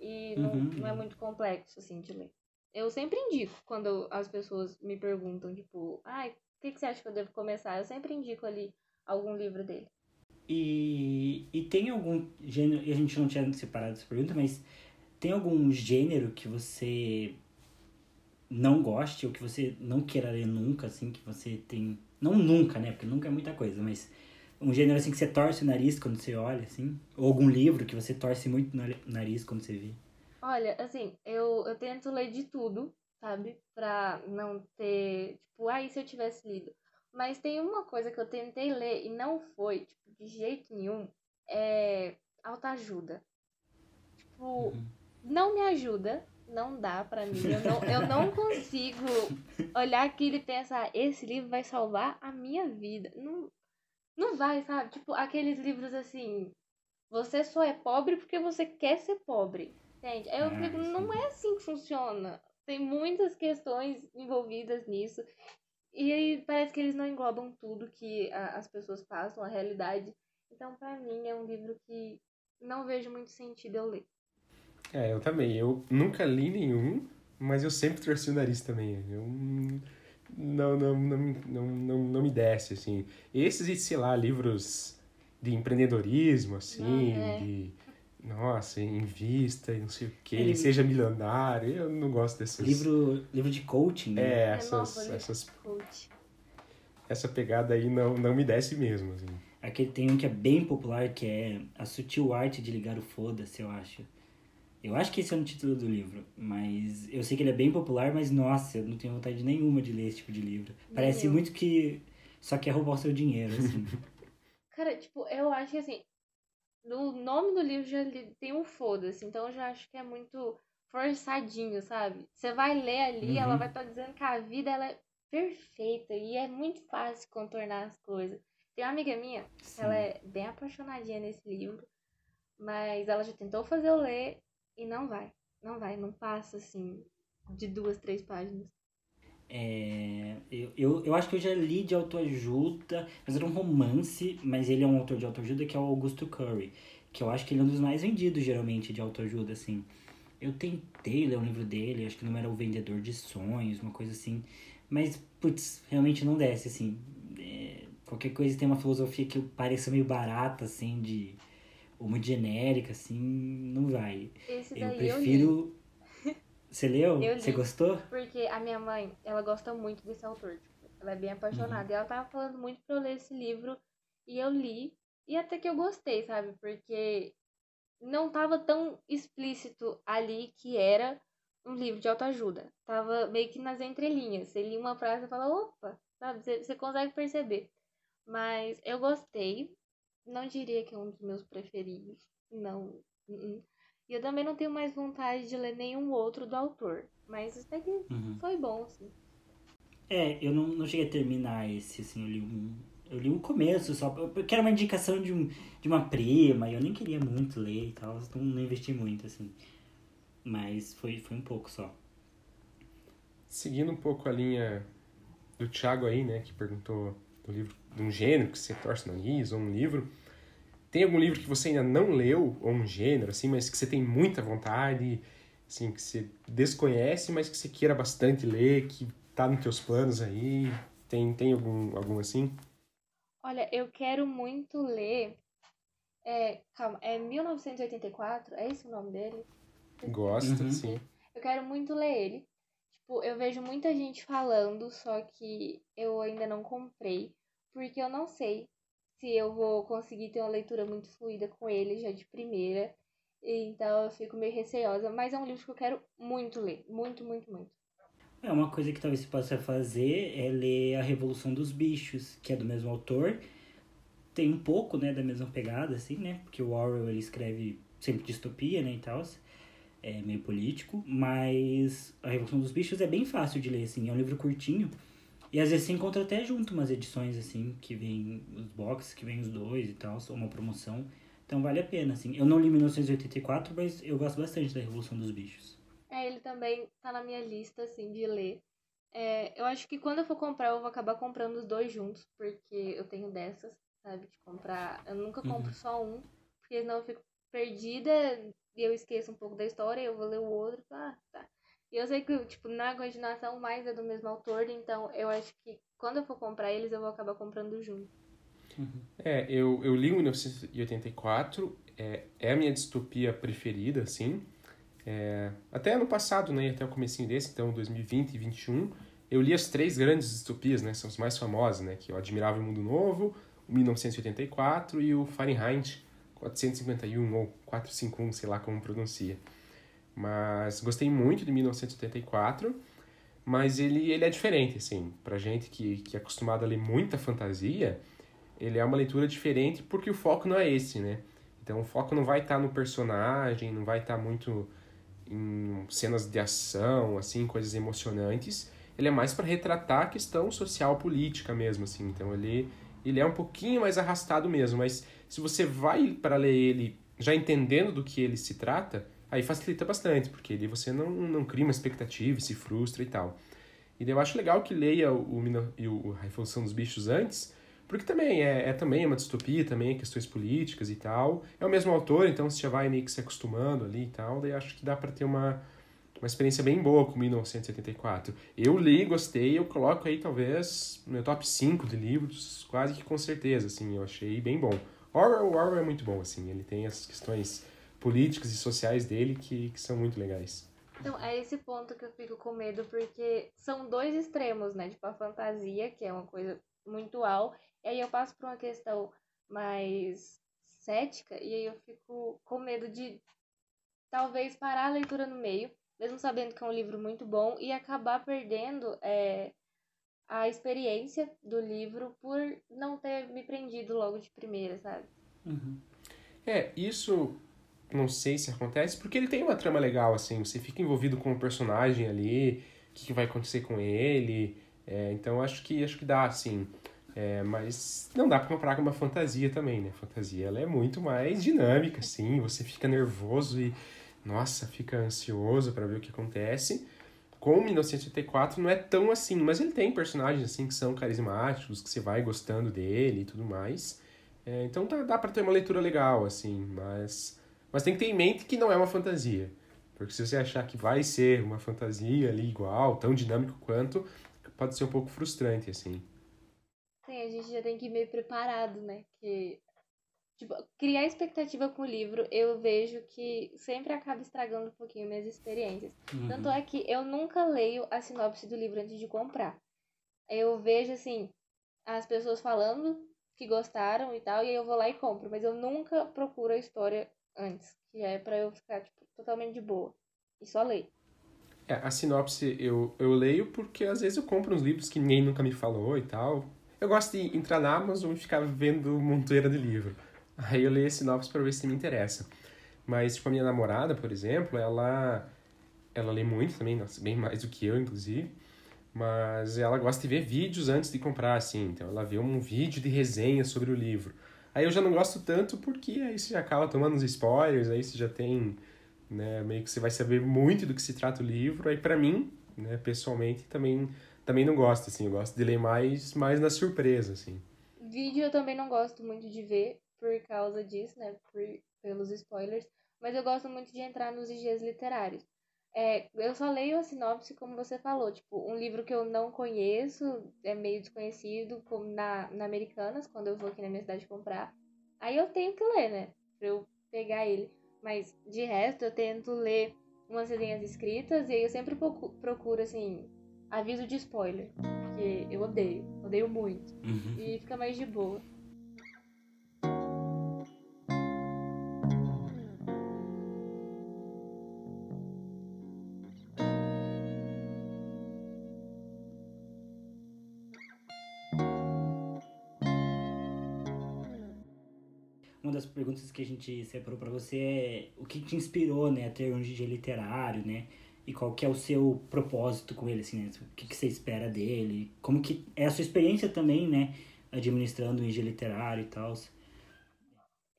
e não, uhum. não é muito complexo, assim, de ler. Eu sempre indico quando as pessoas me perguntam, tipo, ai, ah, o que, que você acha que eu devo começar? Eu sempre indico ali algum livro dele. E, e tem algum gênero, e a gente não tinha separado essa pergunta, mas tem algum gênero que você não goste ou que você não queira ler nunca, assim, que você tem. Não nunca, né? Porque nunca é muita coisa, mas um gênero assim que você torce o nariz quando você olha, assim? Ou algum livro que você torce muito o nariz quando você vê? Olha, assim, eu, eu tento ler de tudo, sabe? Pra não ter, tipo, ah, e se eu tivesse lido? Mas tem uma coisa que eu tentei ler e não foi, tipo, de jeito nenhum, é autoajuda. Tipo, uhum. não me ajuda, não dá pra mim. Eu não, eu não *laughs* consigo olhar aquilo e pensar, esse livro vai salvar a minha vida. Não, não vai, sabe? Tipo, aqueles livros assim, você só é pobre porque você quer ser pobre. Entende? Eu ah, fico, não é assim que funciona. Tem muitas questões envolvidas nisso. E aí parece que eles não englobam tudo que a, as pessoas passam, a realidade. Então, para mim, é um livro que não vejo muito sentido eu ler. É, eu também. Eu nunca li nenhum, mas eu sempre torci o nariz também. Eu não, não, não, não, não, não me desce, assim. Esses, sei lá, livros de empreendedorismo, assim, não, é. de nossa, invista e não sei o que, é, seja milionário. Eu não gosto desses. Livro, livro de coaching, né? É, essas. É essas essa pegada aí não, não me desce mesmo. Assim. Aquele tem um que é bem popular, que é A Sutil Arte de Ligar o Foda-se, eu acho. Eu acho que esse é o título do livro, mas eu sei que ele é bem popular, mas nossa, eu não tenho vontade nenhuma de ler esse tipo de livro. Parece muito que só quer roubar o seu dinheiro, assim. *laughs* Cara, tipo, eu acho que assim, no nome do livro já tem um foda-se, então eu já acho que é muito forçadinho, sabe? Você vai ler ali, uhum. ela vai estar tá dizendo que a vida ela é perfeita e é muito fácil contornar as coisas. Tem uma amiga minha, Sim. ela é bem apaixonadinha nesse livro, mas ela já tentou fazer eu ler e não vai. Não vai, não passa assim de duas, três páginas. É, eu, eu, eu acho que eu já li de autoajuda, mas era um romance, mas ele é um autor de autoajuda que é o Augusto Curry, que eu acho que ele é um dos mais vendidos geralmente de autoajuda, assim. Eu tentei ler um livro dele, acho que não era O Vendedor de Sonhos, uma coisa assim. Mas, putz, realmente não desce, assim. É, qualquer coisa tem uma filosofia que pareça meio barata, assim, de. ou muito genérica, assim, não vai. Esse Eu prefiro. Você leu? Eu li. Você gostou? Porque a minha mãe, ela gosta muito desse autor. Tipo, ela é bem apaixonada. E ela tava falando muito pra eu ler esse livro. E eu li. E até que eu gostei, sabe? Porque não tava tão explícito ali que era um livro de autoajuda. Tava meio que nas entrelinhas. Você lia uma frase e fala, opa, sabe? Você, você consegue perceber. Mas eu gostei. Não diria que é um dos meus preferidos. Não. Uh-uh. E eu também não tenho mais vontade de ler nenhum outro do autor. Mas até que Uhum. foi bom, assim. É, eu não, não cheguei a terminar esse, assim, eu li um. Eu li o começo só, porque era uma indicação de, um, de uma prima, e eu nem queria muito ler e tal, então não investi muito, assim. Mas foi, foi um pouco só. Seguindo um pouco a linha do Thiago aí, né, que perguntou do livro, de um gênero que você torce o nariz, ou um livro. Tem algum livro que você ainda não leu, ou um gênero, assim, mas que você tem muita vontade, assim, que você desconhece, mas que você queira bastante ler, que tá nos teus planos aí? Tem, tem algum, algum assim? Olha, eu quero muito ler. É, calma, é 1984? É esse o nome dele? Gosta, Uhum. sim. Eu quero muito ler ele. Tipo, eu vejo muita gente falando, só que eu ainda não comprei, porque eu não sei se eu vou conseguir ter uma leitura muito fluida com ele já de primeira. Então eu fico meio receosa, mas é um livro que eu quero muito ler, muito, muito, muito. É, uma coisa que talvez você possa fazer é ler A Revolução dos Bichos, que é do mesmo autor. Tem um pouco, né, da mesma pegada, assim, né? Porque o Orwell, ele escreve sempre distopia, né, e tal. É meio político. Mas A Revolução dos Bichos é bem fácil de ler, assim. É um livro curtinho. E às vezes você encontra até junto umas edições, assim, que vem os boxes, que vem os dois e tal, ou uma promoção. Então vale a pena, assim. Eu não li 1984, mas eu gosto bastante da Revolução dos Bichos. É, ele também tá na minha lista, assim, de ler. É, eu acho que quando eu for comprar, eu vou acabar comprando os dois juntos, porque eu tenho dessas, sabe? De comprar. Eu nunca compro Uhum. só um, porque senão eu fico perdida e eu esqueço um pouco da história, eu vou ler o outro. Ah, tá. E eu sei que, tipo, na continuação, mais é do mesmo autor, então eu acho que quando eu for comprar eles, eu vou acabar comprando junto. É, eu, eu li o 1984, é, é a minha distopia preferida, assim. É, até ano passado, né, até o comecinho desse, então 2020 e 2021, eu li as três grandes distopias, né, são as mais famosas, né, que é o Admirável Mundo Novo, o 1984 e o Fahrenheit 451 ou 451, sei lá como pronuncia. Mas gostei muito de 1984, mas ele, ele é diferente, assim, pra gente que, que é acostumado a ler muita fantasia, ele é uma leitura diferente porque o foco não é esse, né? Então o foco não vai estar no personagem, não vai estar muito em cenas de ação, assim, coisas emocionantes. Ele é mais para retratar a questão social política mesmo, assim. Então ele ele é um pouquinho mais arrastado mesmo, mas se você vai para ler ele já entendendo do que ele se trata, aí facilita bastante, porque ali você não, não cria uma expectativa, se frustra e tal. E daí eu acho legal que leia o, o A Revolução dos Bichos antes, porque também é, é também uma distopia, também é questões políticas e tal. É o mesmo autor, então você já vai meio que se acostumando ali e tal. Daí acho que dá para ter uma, uma experiência bem boa com 1974. Eu li, gostei, eu coloco aí talvez meu top 5 de livros, quase que com certeza, assim, eu achei bem bom. Orwell, Orwell é muito bom, assim, ele tem essas questões políticas e sociais dele que, que são muito legais. Então, é esse ponto que eu fico com medo, porque são dois extremos, né? Tipo, a fantasia, que é uma coisa muito al, e aí eu passo por uma questão mais cética, e aí eu fico com medo de talvez parar a leitura no meio, mesmo sabendo que é um livro muito bom, e acabar perdendo é, a experiência do livro por não ter me prendido logo de primeira, sabe? Uhum. É, isso não sei se acontece, porque ele tem uma trama legal, assim, você fica envolvido com o personagem ali, o que, que vai acontecer com ele, é, então acho que acho que dá, assim. É, mas não dá pra comparar com uma fantasia também, né? Fantasia ela é muito mais dinâmica, assim, você fica nervoso e, nossa, fica ansioso pra ver o que acontece. Com 1984 não é tão assim, mas ele tem personagens assim que são carismáticos, que você vai gostando dele e tudo mais. É, então dá, dá para ter uma leitura legal, assim, mas, mas tem que ter em mente que não é uma fantasia. Porque se você achar que vai ser uma fantasia ali igual, tão dinâmico quanto, pode ser um pouco frustrante, assim. Sim, a gente já tem que ir meio preparado, né? Que, tipo, criar expectativa com o livro, eu vejo que sempre acaba estragando um pouquinho minhas experiências. Uhum. Tanto é que eu nunca leio a sinopse do livro antes de comprar. Eu vejo, assim, as pessoas falando que gostaram e tal, e aí eu vou lá e compro. Mas eu nunca procuro a história antes, que é pra eu ficar, tipo, totalmente de boa. E só ler. É, a sinopse eu, eu leio porque às vezes eu compro uns livros que ninguém nunca me falou e tal. Eu gosto de entrar na Amazon e ficar vendo montoeira de livro. Aí eu leio a sinopse para ver se me interessa. Mas, tipo, a minha namorada, por exemplo, ela, ela lê muito também, nossa, bem mais do que eu, inclusive. Mas ela gosta de ver vídeos antes de comprar, assim. Então ela vê um vídeo de resenha sobre o livro. Aí eu já não gosto tanto porque aí você já acaba tomando uns spoilers, aí você já tem, né, meio que você vai saber muito do que se trata o livro. Aí para mim, né, pessoalmente, também também não gosto, assim. Eu gosto de ler mais, mais na surpresa, assim. Vídeo eu também não gosto muito de ver por causa disso, né? Por, pelos spoilers. Mas eu gosto muito de entrar nos IGs literários. É, eu só leio a sinopse, como você falou, tipo, um livro que eu não conheço, é meio desconhecido, como na, na Americanas, quando eu vou aqui na minha cidade comprar. Aí eu tenho que ler, né? Pra eu pegar ele. Mas de resto, eu tento ler umas resenhas escritas e aí eu sempre procuro, assim, aviso de spoiler. Porque eu odeio, odeio muito. Uhum. E fica mais de boa. Uma das perguntas que a gente separou para você é o que te inspirou, né, a ter um DJ literário, né? E qual que é o seu propósito com ele, assim, né? O que, que você espera dele? Como que é a sua experiência também, né, administrando um IG literário e tal?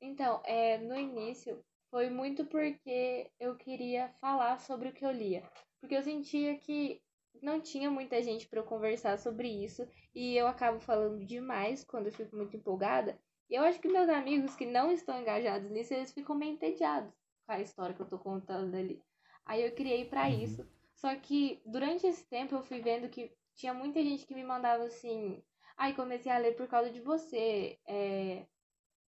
Então, é, no início foi muito porque eu queria falar sobre o que eu lia. Porque eu sentia que não tinha muita gente para eu conversar sobre isso e eu acabo falando demais quando eu fico muito empolgada. E eu acho que meus amigos que não estão engajados nisso, eles ficam meio entediados com a história que eu tô contando ali. Aí eu criei para Uhum. isso. Só que durante esse tempo eu fui vendo que tinha muita gente que me mandava assim: ai, comecei a ler por causa de você. É,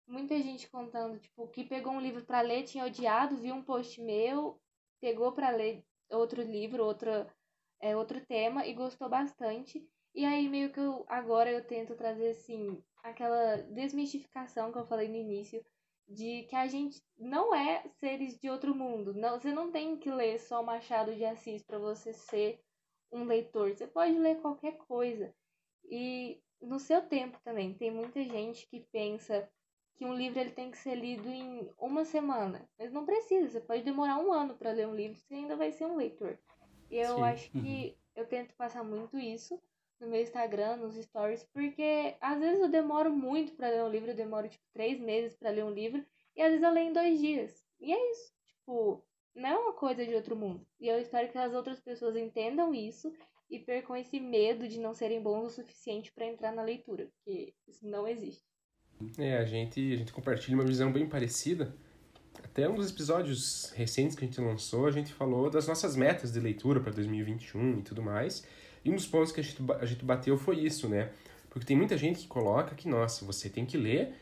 muita gente contando, tipo, que pegou um livro para ler, tinha odiado, viu um post meu, pegou para ler outro livro, outra, é, outro tema e gostou bastante. E aí meio que eu agora eu tento trazer assim aquela desmistificação que eu falei no início de que a gente não é seres de outro mundo. Não, você não tem que ler só Machado de Assis para você ser um leitor. Você pode ler qualquer coisa. E no seu tempo também, tem muita gente que pensa que um livro ele tem que ser lido em uma semana. Mas não precisa, você pode demorar um ano para ler um livro, você ainda vai ser um leitor. Eu Sim, acho que eu tento passar muito isso no meu Instagram, nos stories, porque às vezes eu demoro muito para ler um livro, eu demoro tipo três meses para ler um livro, e às vezes eu leio em dois dias. E é isso, tipo, não é uma coisa de outro mundo. E eu espero que as outras pessoas entendam isso e percam esse medo de não serem bons o suficiente para entrar na leitura, porque isso não existe. É, a gente, a gente compartilha uma visão bem parecida. Até um dos episódios recentes que a gente lançou, a gente falou das nossas metas de leitura para 2021 e tudo mais. E um dos pontos que a gente, a gente bateu foi isso, né? Porque tem muita gente que coloca que, nossa, você tem que ler,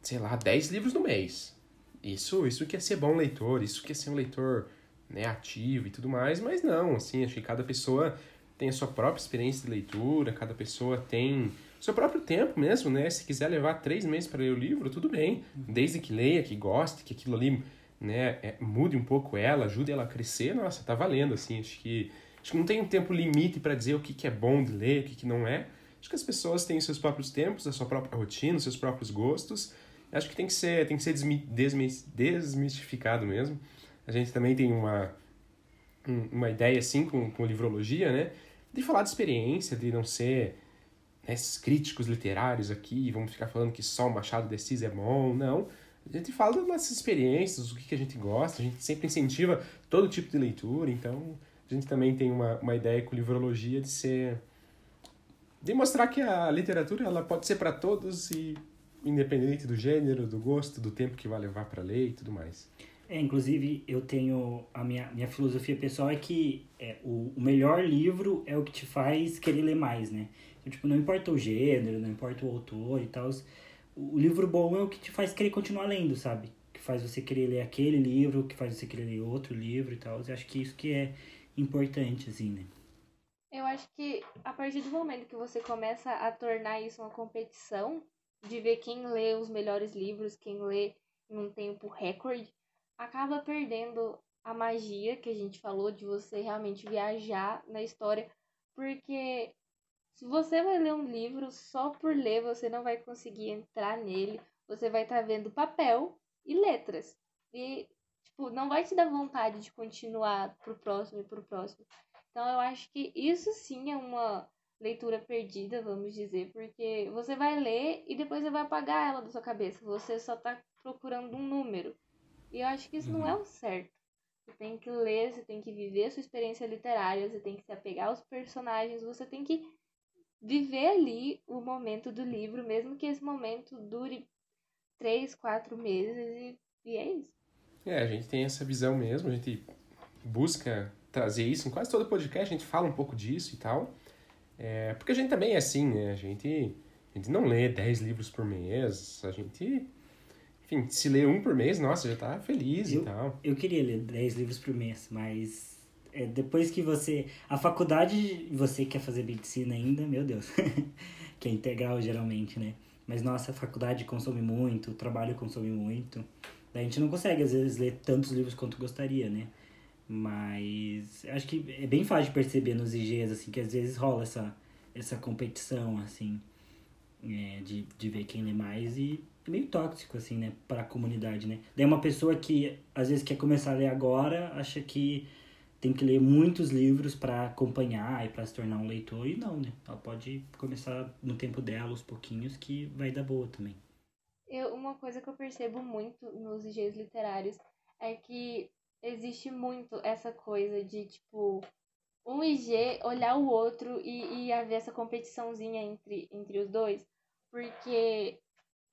sei lá, 10 livros no mês. Isso, isso que é ser bom leitor, isso que é ser um leitor né, ativo e tudo mais, mas não, assim, acho que cada pessoa tem a sua própria experiência de leitura, cada pessoa tem o seu próprio tempo mesmo, né? Se quiser levar três meses para ler o livro, tudo bem, desde que leia, que goste, que aquilo ali né, é, mude um pouco ela, ajude ela a crescer, nossa, tá valendo, assim, acho que Acho que não tem um tempo limite para dizer o que, que é bom de ler, o que, que não é. Acho que as pessoas têm seus próprios tempos, a sua própria rotina, os seus próprios gostos. Acho que tem que ser, tem que ser desmi desmistificado mesmo. A gente também tem uma, uma ideia, assim, com, com livrologia, né? De falar de experiência, de não ser né, esses críticos literários aqui, vamos ficar falando que só o Machado de Assis é bom. Não. A gente fala das nossas experiências, o que, que a gente gosta, a gente sempre incentiva todo tipo de leitura, então a gente também tem uma, uma ideia com livrologia de ser de mostrar que a literatura ela pode ser para todos e independente do gênero, do gosto, do tempo que vai levar para ler e tudo mais. É, inclusive, eu tenho. A minha, minha filosofia pessoal é que é, o, o melhor livro é o que te faz querer ler mais, né? Então, tipo, não importa o gênero, não importa o autor e tal. O livro bom é o que te faz querer continuar lendo, sabe? Que faz você querer ler aquele livro, que faz você querer ler outro livro e tal. Eu acho que isso que é importante, assim, né? Eu acho que a partir do momento que você começa a tornar isso uma competição, de ver quem lê os melhores livros, quem lê em um tempo recorde, acaba perdendo a magia que a gente falou de você realmente viajar na história, porque se você vai ler um livro só por ler, você não vai conseguir entrar nele, você vai estar tá vendo papel e letras. E tipo, não vai te dar vontade de continuar pro próximo e pro próximo. Então eu acho que isso sim é uma leitura perdida, vamos dizer, porque você vai ler e depois você vai apagar ela da sua cabeça. Você só tá procurando um número. E eu acho que isso uhum. não é o certo. Você tem que ler, você tem que viver a sua experiência literária, você tem que se apegar aos personagens, você tem que viver ali o momento do livro, mesmo que esse momento dure três, quatro meses, e, e é isso. É, a gente tem essa visão mesmo, a gente busca trazer isso em quase todo podcast, a gente fala um pouco disso e tal. É, porque a gente também é assim, né? A gente, a gente não lê dez livros por mês, a gente enfim, se ler um por mês, nossa, já tá feliz eu, e tal. Eu queria ler 10 livros por mês, mas é, depois que você. A faculdade, você quer fazer medicina ainda, meu Deus. *laughs* que é integral geralmente, né? Mas nossa, a faculdade consome muito, o trabalho consome muito. A gente não consegue, às vezes, ler tantos livros quanto gostaria, né? Mas acho que é bem fácil de perceber nos IGs, assim, que às vezes rola essa, essa competição, assim, é, de, de ver quem lê mais e meio tóxico, assim, né, para a comunidade, né? Daí uma pessoa que às vezes quer começar a ler agora, acha que tem que ler muitos livros para acompanhar e para se tornar um leitor, e não, né? Ela pode começar no tempo dela, aos pouquinhos, que vai dar boa também. Eu, uma coisa que eu percebo muito nos IGs literários é que existe muito essa coisa de, tipo, um IG olhar o outro e, e haver essa competiçãozinha entre, entre os dois. Porque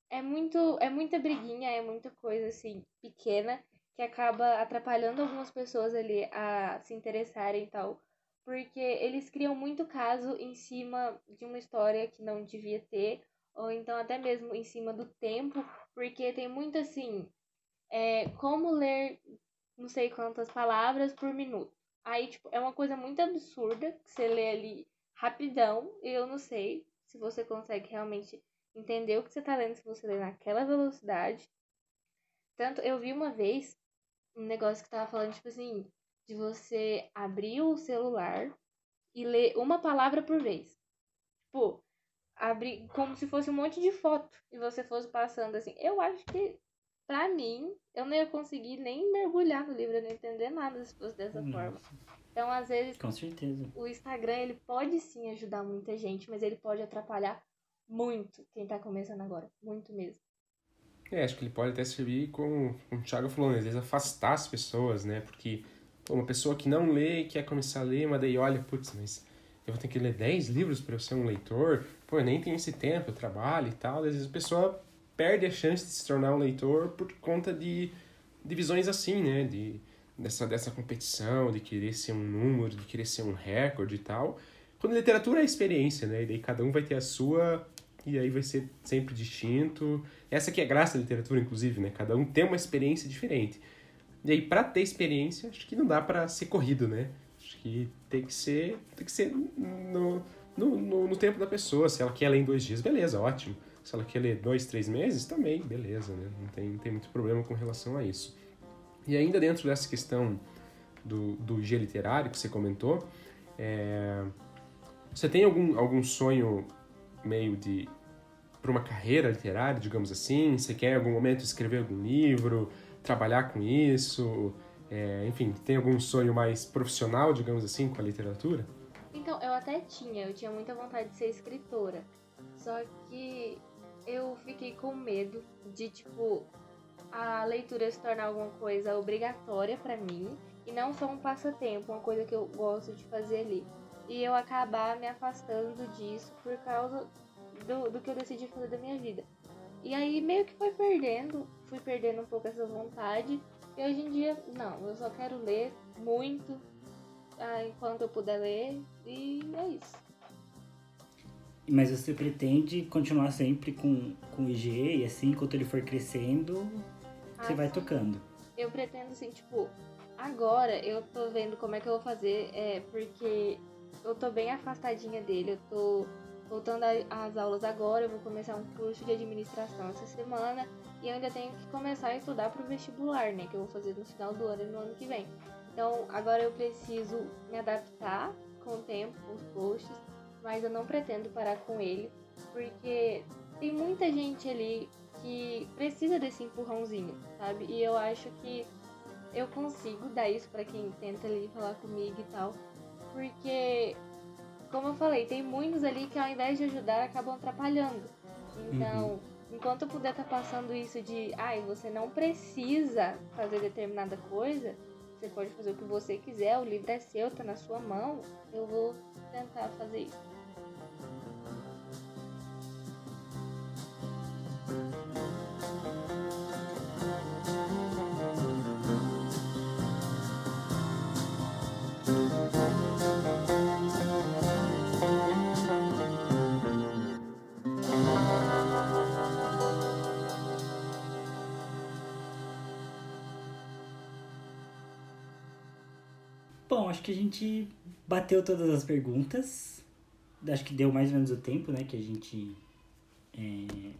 é muito é muita briguinha, é muita coisa assim pequena que acaba atrapalhando algumas pessoas ali a se interessarem e tal, porque eles criam muito caso em cima de uma história que não devia ter, ou então até mesmo em cima do tempo, porque tem muito assim, é, como ler não sei quantas palavras por minuto. Aí, tipo, é uma coisa muito absurda que você lê ali rapidão, e eu não sei se você consegue realmente entender o que você tá lendo se você ler naquela velocidade. Tanto, eu vi uma vez um negócio que tava falando, tipo assim, de você abrir o celular e ler uma palavra por vez. Tipo, abrir como se fosse um monte de foto e você fosse passando assim. Eu acho que, pra mim, eu não ia conseguir nem mergulhar no livro, eu não ia entender nada se fosse dessa Nossa. forma. Então, às vezes, Com certeza. o Instagram ele pode sim ajudar muita gente, mas ele pode atrapalhar muito quem tá começando agora. Muito mesmo. É, acho que ele pode até servir, como, como o Thiago falou, né? às vezes afastar as pessoas, né? Porque pô, uma pessoa que não lê, quer começar a ler, mas daí olha, putz, mas eu vou ter que ler 10 livros para eu ser um leitor? Pô, eu nem tenho esse tempo, eu trabalho e tal. Às vezes a pessoa perde a chance de se tornar um leitor por conta de, de visões assim, né? De, dessa, dessa competição, de querer ser um número, de querer ser um recorde e tal. Quando literatura é experiência, né? E daí cada um vai ter a sua e aí vai ser sempre distinto. Essa que é a graça da literatura, inclusive, né? Cada um tem uma experiência diferente. E aí, para ter experiência, acho que não dá para ser corrido, né? Que tem que ser, tem que ser no, no, no, no, tempo da pessoa. Se ela quer ler em dois dias, beleza, ótimo. Se ela quer ler dois, três meses, também, beleza, né? Não tem, tem muito problema com relação a isso. E ainda dentro dessa questão do, do G literário que você comentou, é... você tem algum, algum sonho meio de para uma carreira literária, digamos assim? Você quer em algum momento escrever algum livro, trabalhar com isso? É, enfim, tem algum sonho mais profissional, digamos assim, com a literatura? Então, eu até tinha, eu tinha muita vontade de ser escritora. Só que eu fiquei com medo de, tipo, a leitura se tornar alguma coisa obrigatória para mim e não só um passatempo, uma coisa que eu gosto de fazer ali e eu acabar me afastando disso por causa do, do que eu decidi fazer da minha vida. E aí meio que foi perdendo, fui perdendo um pouco essa vontade. E hoje em dia, não, eu só quero ler muito ah, enquanto eu puder ler e é isso. Mas você pretende continuar sempre com, com o IG e assim, enquanto ele for crescendo, ah, você vai sim. tocando? Eu pretendo assim, tipo, agora eu tô vendo como é que eu vou fazer, é, porque eu tô bem afastadinha dele, eu tô voltando às aulas agora, eu vou começar um curso de administração essa semana e ainda tenho que começar a estudar para o vestibular, né, que eu vou fazer no final do ano e no ano que vem. Então, agora eu preciso me adaptar com o tempo, com os posts, mas eu não pretendo parar com ele, porque tem muita gente ali que precisa desse empurrãozinho, sabe? E eu acho que eu consigo dar isso para quem tenta ali falar comigo e tal, porque como eu falei, tem muitos ali que ao invés de ajudar acabam atrapalhando. Então, uhum. Enquanto eu puder estar tá passando isso de, ai, você não precisa fazer determinada coisa, você pode fazer o que você quiser, o livro é seu, tá na sua mão, eu vou tentar fazer isso. Bom, acho que a gente bateu todas as perguntas. Acho que deu mais ou menos o tempo, né? Que a gente é,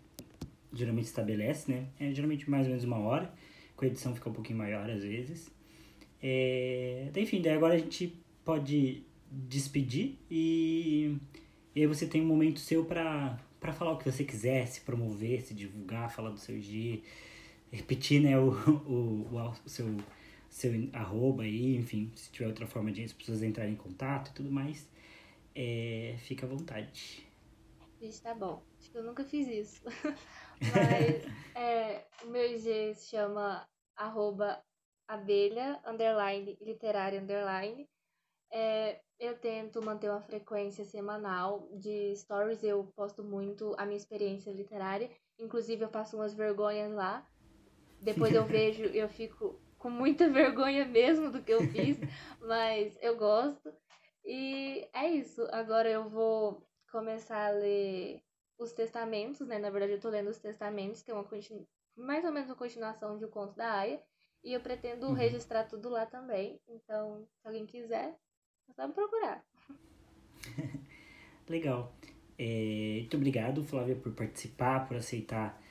geralmente estabelece, né? É geralmente mais ou menos uma hora. Com a edição fica um pouquinho maior às vezes. É, enfim, daí agora a gente pode despedir e, e aí você tem um momento seu para para falar o que você quiser, se promover, se divulgar, falar do seu IG, repetir né, o, o, o, o seu seu arroba aí, enfim, se tiver outra forma de as pessoas entrarem em contato e tudo mais, é, fica à vontade. Gente, tá bom. Acho que eu nunca fiz isso. *laughs* Mas é, o meu IG se chama arroba abelha, underline, literária, underline. É, eu tento manter uma frequência semanal de stories, eu posto muito a minha experiência literária. Inclusive, eu passo umas vergonhas lá. Depois eu *laughs* vejo, eu fico com muita *laughs* vergonha mesmo do que eu fiz, mas eu gosto. E é isso. Agora eu vou começar a ler os testamentos, né? Na verdade, eu tô lendo os testamentos, que é uma continu... mais ou menos uma continuação de O Conto da Aya. E eu pretendo uhum. registrar tudo lá também. Então, se alguém quiser, é só me procurar. *laughs* Legal. É, muito obrigado, Flávia, por participar, por aceitar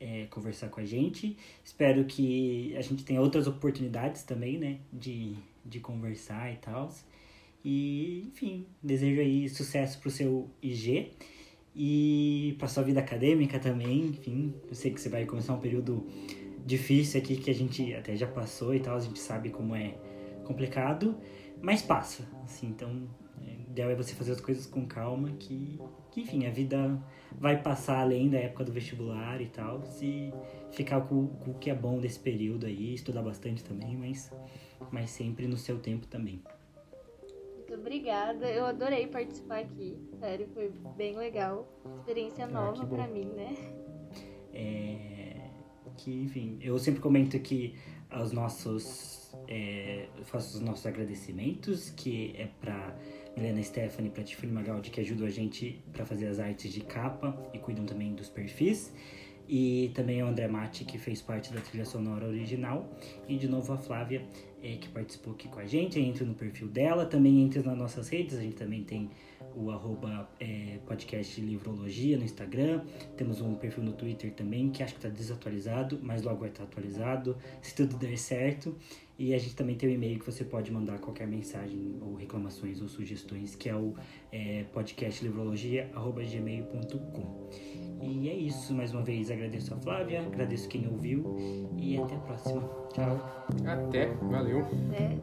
é, conversar com a gente. Espero que a gente tenha outras oportunidades também, né? De, de conversar e tal. E, enfim, desejo aí sucesso pro seu IG e pra sua vida acadêmica também. Enfim, eu sei que você vai começar um período difícil aqui que a gente até já passou e tal, a gente sabe como é complicado, mas passa, assim, então ideal é você fazer as coisas com calma, que, que enfim, a vida vai passar além da época do vestibular e tal, se ficar com, com o que é bom desse período aí, estudar bastante também, mas, mas sempre no seu tempo também. Muito obrigada, eu adorei participar aqui, sério, foi bem legal, experiência ah, nova ah, para mim, né? É, que, enfim, eu sempre comento que os nossos, é, faço os nossos agradecimentos, que é para Helena Stephanie para Tiffany Magaldi, que ajudou a gente para fazer as artes de capa e cuidam também dos perfis. E também o André Mati, que fez parte da trilha sonora original. E de novo a Flávia, é, que participou aqui com a gente. Entra no perfil dela, também entra nas nossas redes. A gente também tem o arroba é, podcast Livrologia no Instagram. Temos um perfil no Twitter também, que acho que está desatualizado, mas logo vai estar atualizado, se tudo der certo. E a gente também tem o um e-mail que você pode mandar qualquer mensagem ou reclamações ou sugestões, que é o é, podcastlivrologia.gmail.com. E é isso, mais uma vez agradeço a Flávia, agradeço quem ouviu e até a próxima. Tchau. Até, valeu. Até.